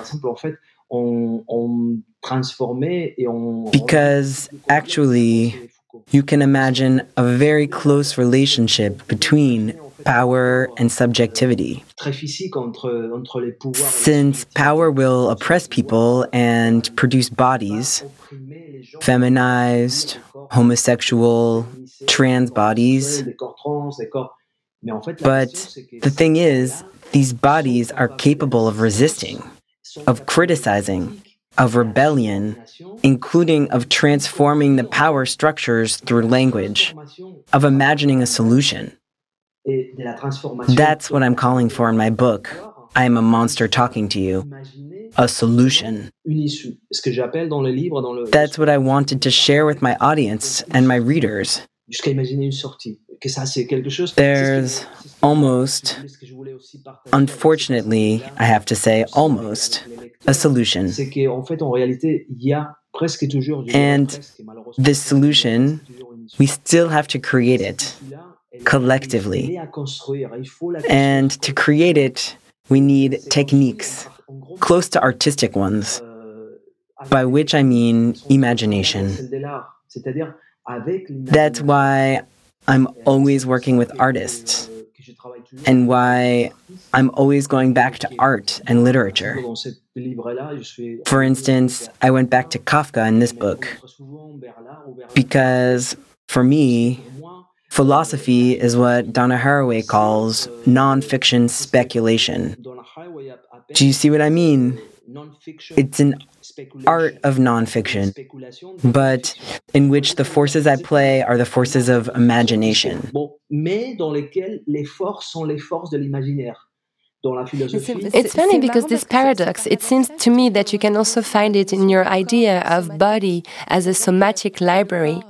Because actually, you can imagine a very close relationship between power and subjectivity. très physique entre, entre les pouvoirs. et les Since power will oppress people and produce bodies, opprimer les gens, feminized, homosexual, trans bodies. des corps trans, des corps. Mais en fait, la But question, c'est que the thing is, these bodies are capable of resisting, of criticizing, of rebellion, including of transforming the power structures through language, of imagining a solution. et de la transformation. That's what I'm calling for in my book. I am a monster talking to you. A solution. une issue. Ce que j'appelle dans le livre, dans le That's what I wanted to share with my audience and my readers. jusqu'à imaginer une sortie. Que ça, c'est. There's almost, C'est ce que je voulais aussi partager. unfortunately, I have to say, almost a solution. C'est qu'en fait, en réalité, il y a presque toujours. je And this solution, toujours une issue. we still have to create it collectively. elle est à construire. Il faut la And to create it, we need techniques, close to artistic ones, euh, by which I mean imagination. celle de l'art. C'est-à-dire avec That's why I'm always working with euh, artists, euh, que je travaille toujours and why I'm always going back to art and literature. dans ce livre-là, je suis For instance, I went back to Kafka in this book très souvent vers l'art ou vers because, for me, philosophy is what Donna Haraway calls nonfiction speculation. dans la Haraway appelle Do you see what I mean? It's an art of nonfiction, Spéculation, but in which the forces at play are the forces of imagination. Bon, mais dans lesquelles les forces sont les forces de l'imaginaire. Dans la philosophie, It's funny because this paradox, it seems to me that you can also find it in your idea of body as a somatic library,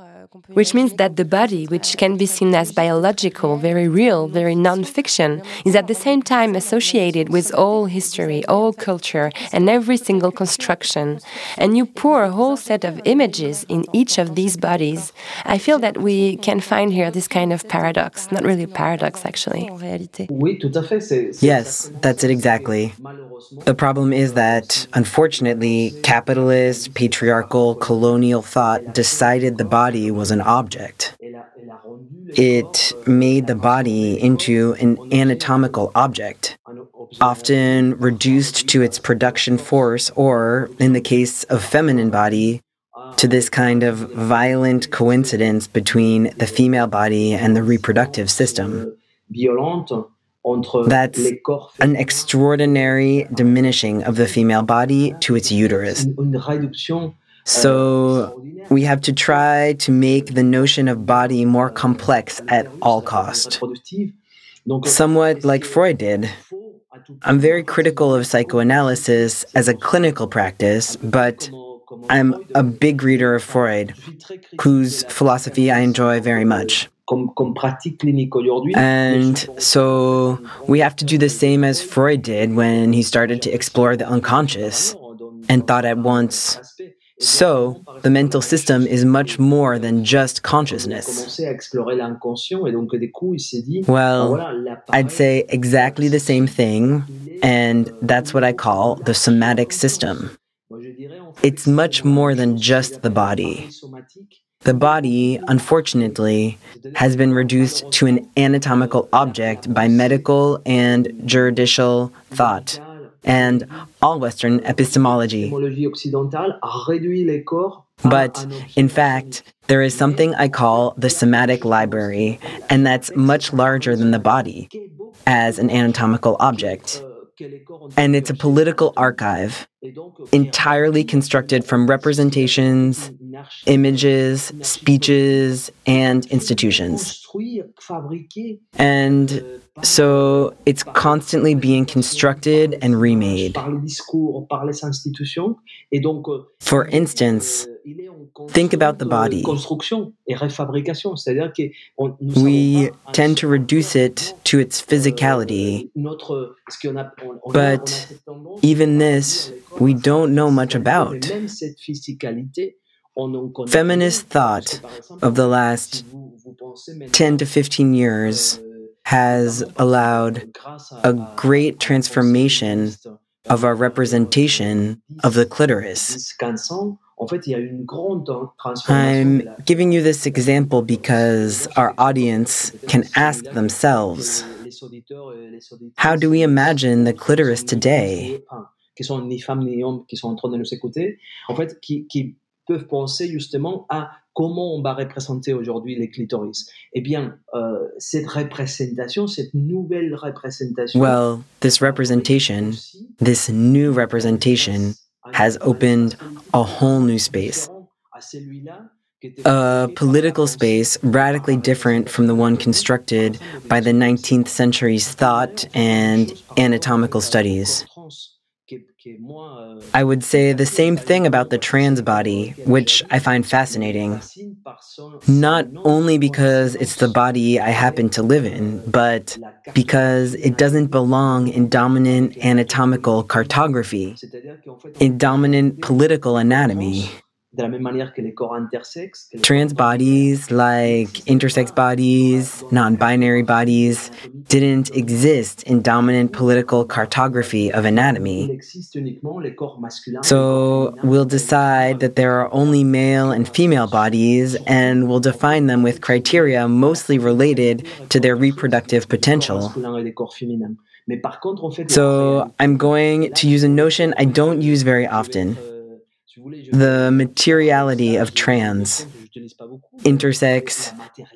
which means that the body, which can be seen as biological, very real, very non fiction, is at the same time associated with all history, all culture, and every single construction. And you pour a whole set of images in each of these bodies. I feel that we can find here this kind of paradox, not really a paradox actually. En réalité. oui, tout à fait. c'est- c'est Yes, that's it exactly. The problem is that, unfortunately, capitalist, patriarchal, colonial thought decided the body was an object. elle a, elle a rendu le It made the body into an anatomical object, often reduced to its production force, or, in the case of feminine body, to this kind of violent coincidence between the female body and the reproductive system. That's an extraordinary diminishing of the female body to its uterus. So we have to try to make the notion of body more complex at all cost. Somewhat like Freud did. I'm very critical of psychoanalysis as a clinical practice, but I'm a big reader of Freud, whose philosophy I enjoy very much. And so we have to do the same as Freud did when he started to explore the unconscious and thought at once, so the mental system is much more than just consciousness. commencé à explorer l'inconscient et donc du coup il s'est dit Well, I'd say exactly the same thing, and euh, that's what I call the somatic system. moi, je dirais, en fait, It's much euh, more than just the body. The body, unfortunately, has been reduced to an anatomical object by medical and juridical thought and all Western epistemology. l'étymologie occidentale a réduit les corps à But in fact, there is something I call the somatic library, and that's much larger than the body as an anatomical object. And it's a political archive, entirely constructed from representations, images, speeches, and institutions. And so it's constantly being constructed and remade. par les discours, par les institutions. Et donc, euh, For instance, euh, il est en think about the body. euh, construction et réfabrication. C'est-à-dire que on, nous we tend to reduce it to its euh, physicality. Euh, notre, ce qu'on a, on, on a- But on a cette tendance Even this, voir les corps we don't know much about. même cette physicalité, on n'en connaît Feminist thought Parce que, par exemple, of the last si vous- vous pensez maintenant, 10 to 15 years euh, has allowed a great transformation of our representation of the clitoris. 10-15 ans, en fait, il y a eu une grande transformation. I'm giving you this example because our audience can ask themselves how do we imagine the clitoris today? qui sont ni femmes ni hommes qui sont en train de nous écouter, en fait, qui, qui peuvent penser justement à comment on va représenter aujourd'hui les clitoris. Eh bien, euh, cette représentation, cette nouvelle représentation, Well, this representation, this new representation, has opened a whole new space. A political space radically different from the one constructed by the 19th century's thought and anatomical studies. I would say the same thing about the trans body, which I find fascinating. Not only because it's the body I happen to live in, but because it doesn't belong in dominant anatomical cartography, in dominant political anatomy. De la même manière que les corps intersexes, que les Trans bodies, like intersex bodies, non binary bodies, didn't exist in dominant political cartography of anatomy. existe uniquement les corps masculins. So we'll decide that there are only male and female bodies, and we'll define them with criteria mostly related to their reproductive potential. masculins et les corps féminins. Mais par contre, en fait, So I'm going to use a notion I don't use very often euh, the materiality of trans, intersex,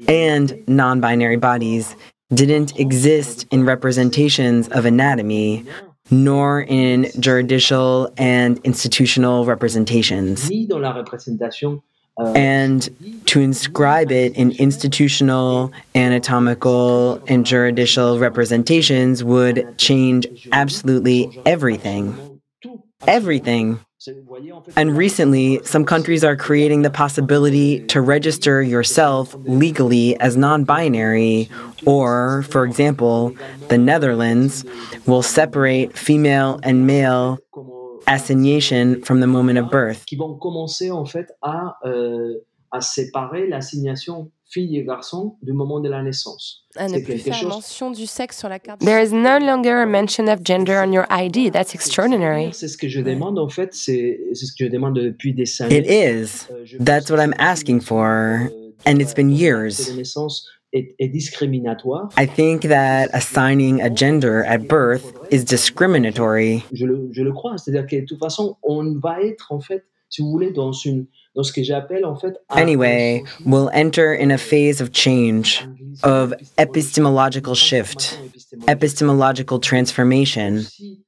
and non binary bodies didn't exist in representations of anatomy, nor in juridical and institutional representations. ni dans la représentation euh, And to inscribe it in institutional, anatomical, and juridical representations would change absolutely everything. Everything. And recently, some countries are creating the possibility to register yourself legally as non binary, or, for example, the Netherlands will separate female and male assignation from the moment of birth. Qui vont commencer en fait à, euh, à séparer l'assignation fille et garçon du moment de la naissance. À ne C'est plus quelque faire chose- mention du sexe sur la carte. There is no longer a mention of gender on your ID. That's extraordinary. C'est ce que je demande en fait, c'est c'est ce que je demande depuis des années. It is. Euh, je That's what que I'm asking for, euh, and it's been years. I think that assigning a gender at birth is discriminatory. Je le, je le crois. C'est-à-dire que de toute façon, on va être en fait, si vous voulez, dans une dans ce que j'appelle en fait. Anyway, we'll enter in a phase of change, of epistemological shift. epistemological transformation,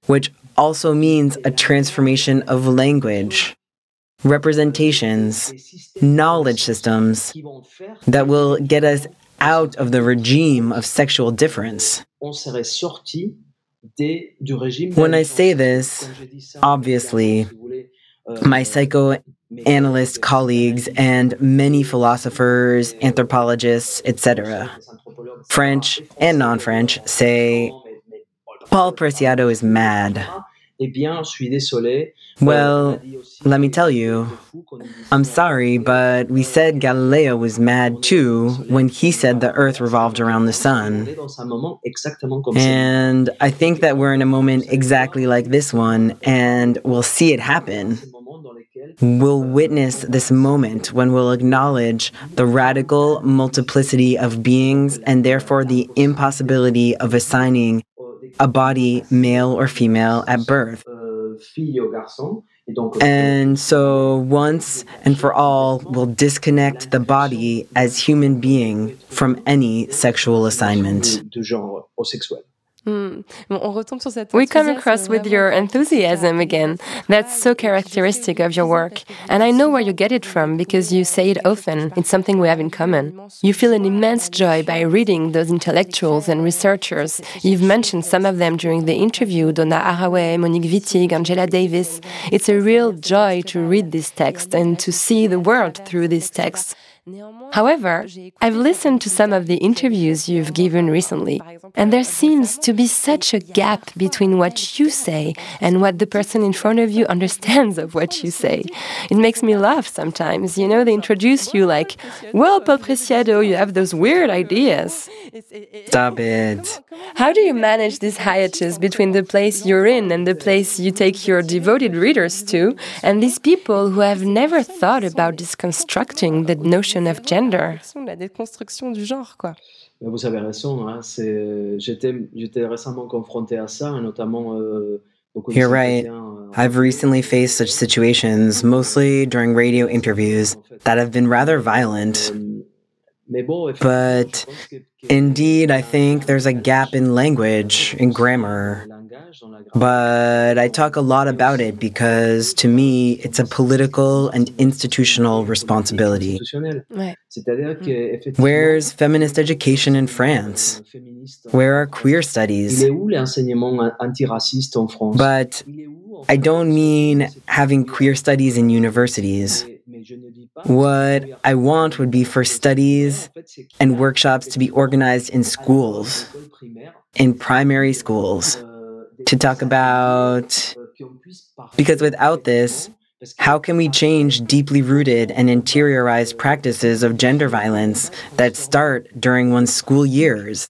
which also means a transformation of language, representations, knowledge systems that will get us out of the regime of sexual difference. When I say this, obviously, my psychoanalyst colleagues and many philosophers, anthropologists, etc., French and non French, say Paul Preciado is mad. Well, let me tell you, I'm sorry, but we said Galileo was mad too when he said the earth revolved around the sun. And I think that we're in a moment exactly like this one, and we'll see it happen. We'll witness this moment when we'll acknowledge the radical multiplicity of beings and therefore the impossibility of assigning a body, male or female, at birth. And so, once and for all, we'll disconnect the body as human being from any sexual assignment. Hmm. We come across with your enthusiasm again. That's so characteristic of your work. And I know where you get it from because you say it often. It's something we have in common. You feel an immense joy by reading those intellectuals and researchers. You've mentioned some of them during the interview Donna Haraway, Monique Wittig, Angela Davis. It's a real joy to read this text and to see the world through these texts. However, I've listened to some of the interviews you've given recently, and there seems to be such a gap between what you say and what the person in front of you understands of what you say. It makes me laugh sometimes. You know, they introduce you like, well, Paul Preciado, you have those weird ideas. Stop it. How do you manage this hiatus between the place you're in and the place you take your devoted readers to, and these people who have never thought about disconstructing the notion of gender. La déconstruction du genre, quoi. Vous avez raison. Hein, euh, J'étais, j'étais récemment confronté à ça, notamment. Euh, You're right. Euh, I've recently faced such situations, mostly during radio interviews, that have been rather violent. Euh, but indeed, I think there's a gap in language, in grammar. But I talk a lot about it because to me, it's a political and institutional responsibility. Where's feminist education in France? Where are queer studies? But I don't mean having queer studies in universities. What I want would be for studies and workshops to be organized in schools, in primary schools, to talk about. Because without this, how can we change deeply rooted and interiorized practices of gender violence that start during one's school years?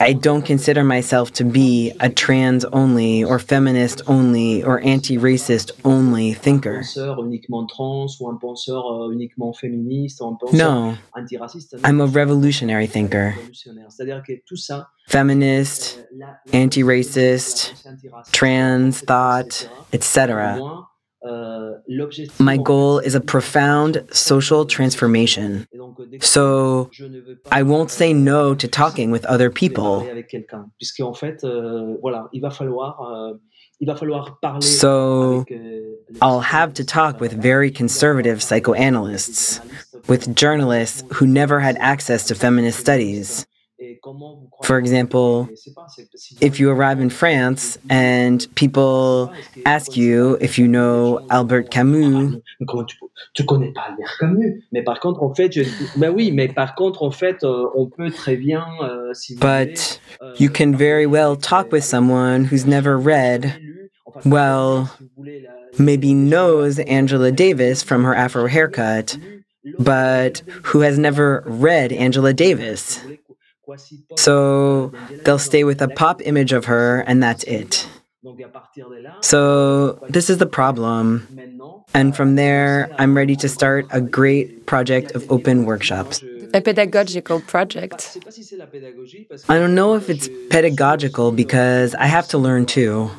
I don't consider myself to be a trans only or feminist only or anti racist only thinker. No, I'm a revolutionary thinker. Feminist, anti racist, trans thought, etc. My goal is a profound social transformation. So I won't say no to talking with other people. So I'll have to talk with very conservative psychoanalysts, with journalists who never had access to feminist studies. For example, if you arrive in France and people ask you if you know Albert Camus. Tu connais pas Albert Camus, mais par contre, en fait, je, ben oui, mais par contre, en fait, euh, on peut très bien, euh, But euh, you can very well euh, talk with someone who's never read, well, maybe knows Angela Davis from her Afro haircut, but who has never read Angela Davis. So they'll stay with a pop image of her, and that's it. So this is the problem. And from there, I'm ready to start a great project of open workshops. A pedagogical project. I don't know if it's pedagogical because I have to learn too.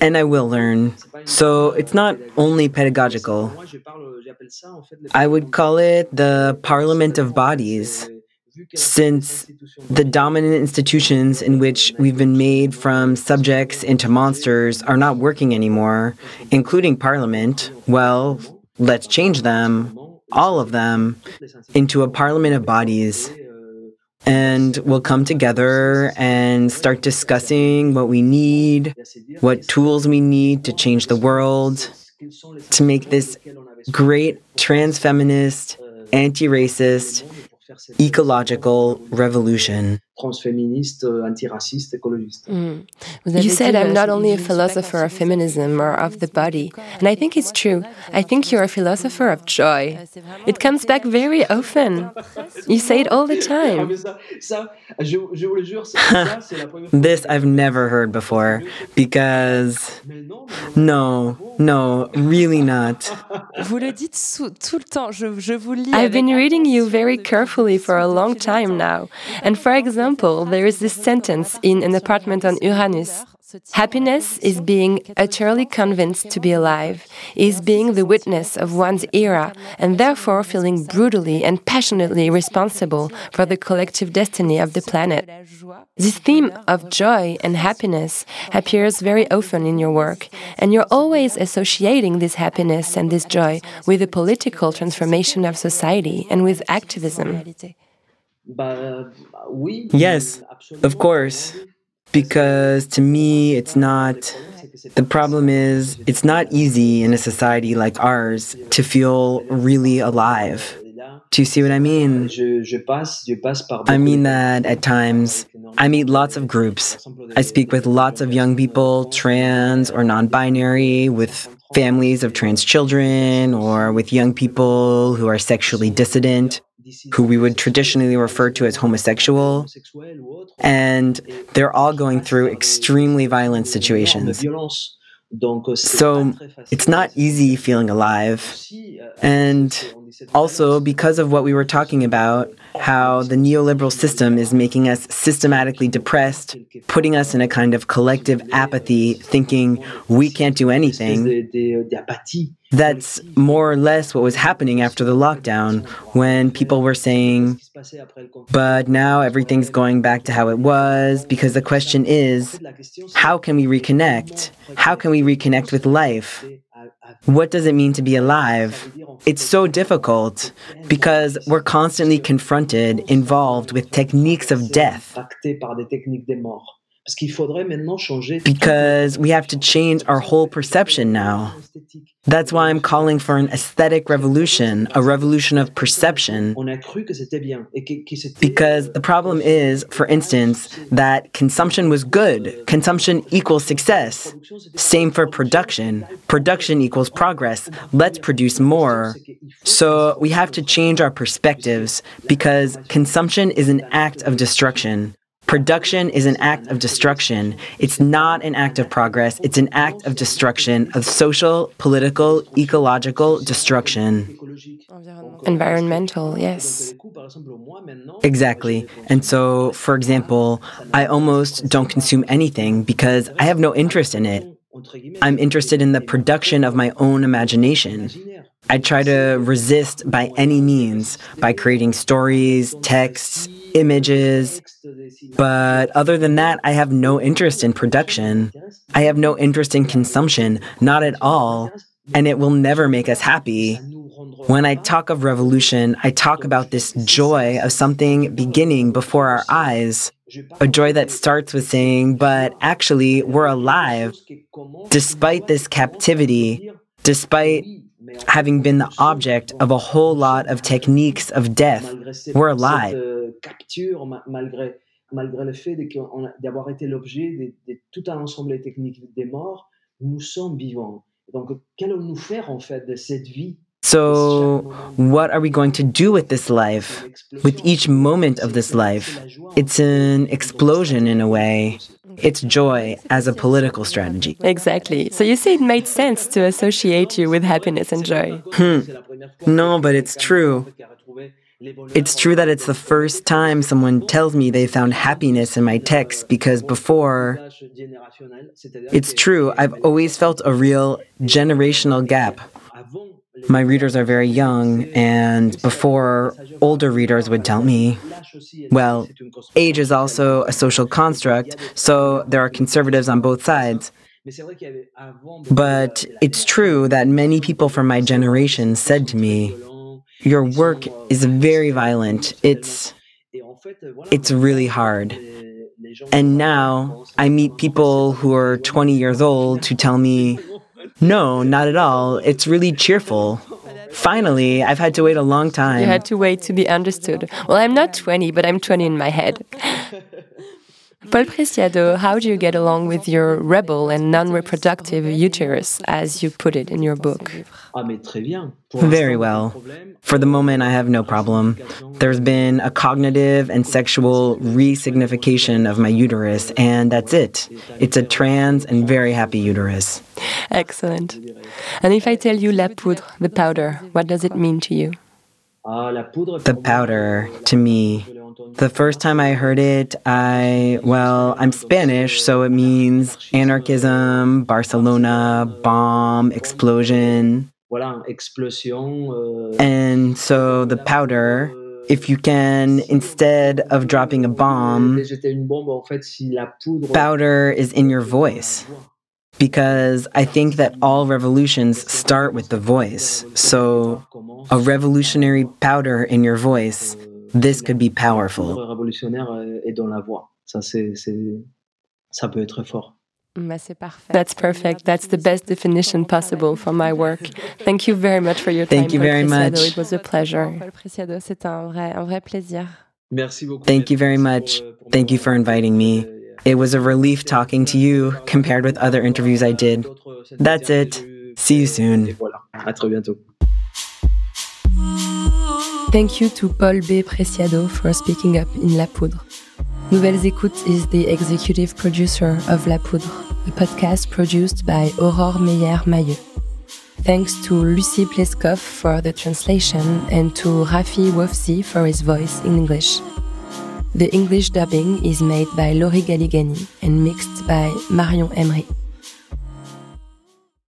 And I will learn. So it's not only pedagogical. I would call it the parliament of bodies since the dominant institutions in which we've been made from subjects into monsters are not working anymore, including Parliament, well, let's change them, all of them, into a parliament of bodies. And we'll come together and start discussing what we need, what tools we need to change the world, to make this great trans feminist, anti racist, ecological revolution. Transféministe, antiraciste, écologiste. Mm. You said I'm not only a philosopher of feminism or of the body, and I think it's true. I think you're a philosopher of joy. It comes back very often. You say it all the time. this I've never heard before because no, no, really not. I've been reading you very carefully for a long time now. And for example, there is this sentence in An Apartment on Uranus Happiness is being utterly convinced to be alive, is being the witness of one's era, and therefore feeling brutally and passionately responsible for the collective destiny of the planet. This theme of joy and happiness appears very often in your work, and you're always associating this happiness and this joy with the political transformation of society and with activism. Yes, of course. Because to me, it's not. The problem is, it's not easy in a society like ours to feel really alive. Do you see what I mean? I mean that at times I meet lots of groups. I speak with lots of young people, trans or non binary, with families of trans children, or with young people who are sexually dissident who we would traditionally refer to as homosexual, and they're all going through extremely violent situations. So it's not easy feeling alive. And also, because of what we were talking about, how the neoliberal system is making us systematically depressed, putting us in a kind of collective apathy, thinking we can't do anything. That's more or less what was happening after the lockdown when people were saying, but now everything's going back to how it was because the question is, how can we reconnect? How can we reconnect with life? What does it mean to be alive? It's so difficult because we're constantly confronted, involved with techniques of death. Because we have to change our whole perception now. That's why I'm calling for an aesthetic revolution, a revolution of perception. Because the problem is, for instance, that consumption was good. Consumption equals success. Same for production. Production equals progress. Let's produce more. So we have to change our perspectives because consumption is an act of destruction. Production is an act of destruction. It's not an act of progress, it's an act of destruction, of social, political, ecological destruction. Environmental, yes. Exactly. And so, for example, I almost don't consume anything because I have no interest in it. I'm interested in the production of my own imagination. I try to resist by any means by creating stories, texts, images. But other than that, I have no interest in production. I have no interest in consumption, not at all. And it will never make us happy. When I talk of revolution, I talk about this joy of something beginning before our eyes. A joy that starts with saying, but actually, we're alive. Despite this captivity, despite having been the object of a whole lot of techniques of death, we're alive. malgré le fait d'avoir été l'objet de, tout un ensemble de techniques des morts, nous sommes vivants. Donc, qu'allons-nous faire en fait de cette vie So, what are we going to do with this life? With each moment of this life? It's an explosion in a way. It's joy as a political strategy. Exactly. So you say it made sense to associate you with happiness and joy. Hmm. No, but it's true. It's true that it's the first time someone tells me they found happiness in my text because before, it's true, I've always felt a real generational gap. My readers are very young, and before, older readers would tell me, well, age is also a social construct, so there are conservatives on both sides. But it's true that many people from my generation said to me, your work is very violent. It's it's really hard. And now I meet people who are 20 years old who tell me, no, not at all. It's really cheerful. Finally, I've had to wait a long time. You had to wait to be understood. Well, I'm not 20, but I'm 20 in my head. Paul Preciado, how do you get along with your rebel and non reproductive uterus, as you put it in your book? Very well. For the moment, I have no problem. There's been a cognitive and sexual resignification of my uterus, and that's it. It's a trans and very happy uterus. Excellent. And if I tell you la poudre, the powder, what does it mean to you? The powder, to me, the first time I heard it, I, well, I'm Spanish, so it means anarchism, Barcelona, bomb, explosion. And so the powder, if you can, instead of dropping a bomb, powder is in your voice. Because I think that all revolutions start with the voice. So a revolutionary powder in your voice this could be powerful. That's perfect. That's the best definition possible for my work. Thank you very much for your time. Thank you very much. It was a pleasure. c'est un vrai, un vrai plaisir. Thank you very much. Thank you for inviting me. It was a relief talking to you compared with other interviews I did. That's it. See you soon. Thank you to Paul B. Preciado for speaking up in La Poudre. Nouvelles Écoutes is the executive producer of La Poudre, a podcast produced by Aurore Meyer-Mailleux. Thanks to Lucie Pleskov for the translation and to Rafi Wofsi for his voice in English. The English dubbing is made by Laurie Galigani and mixed by Marion Emery.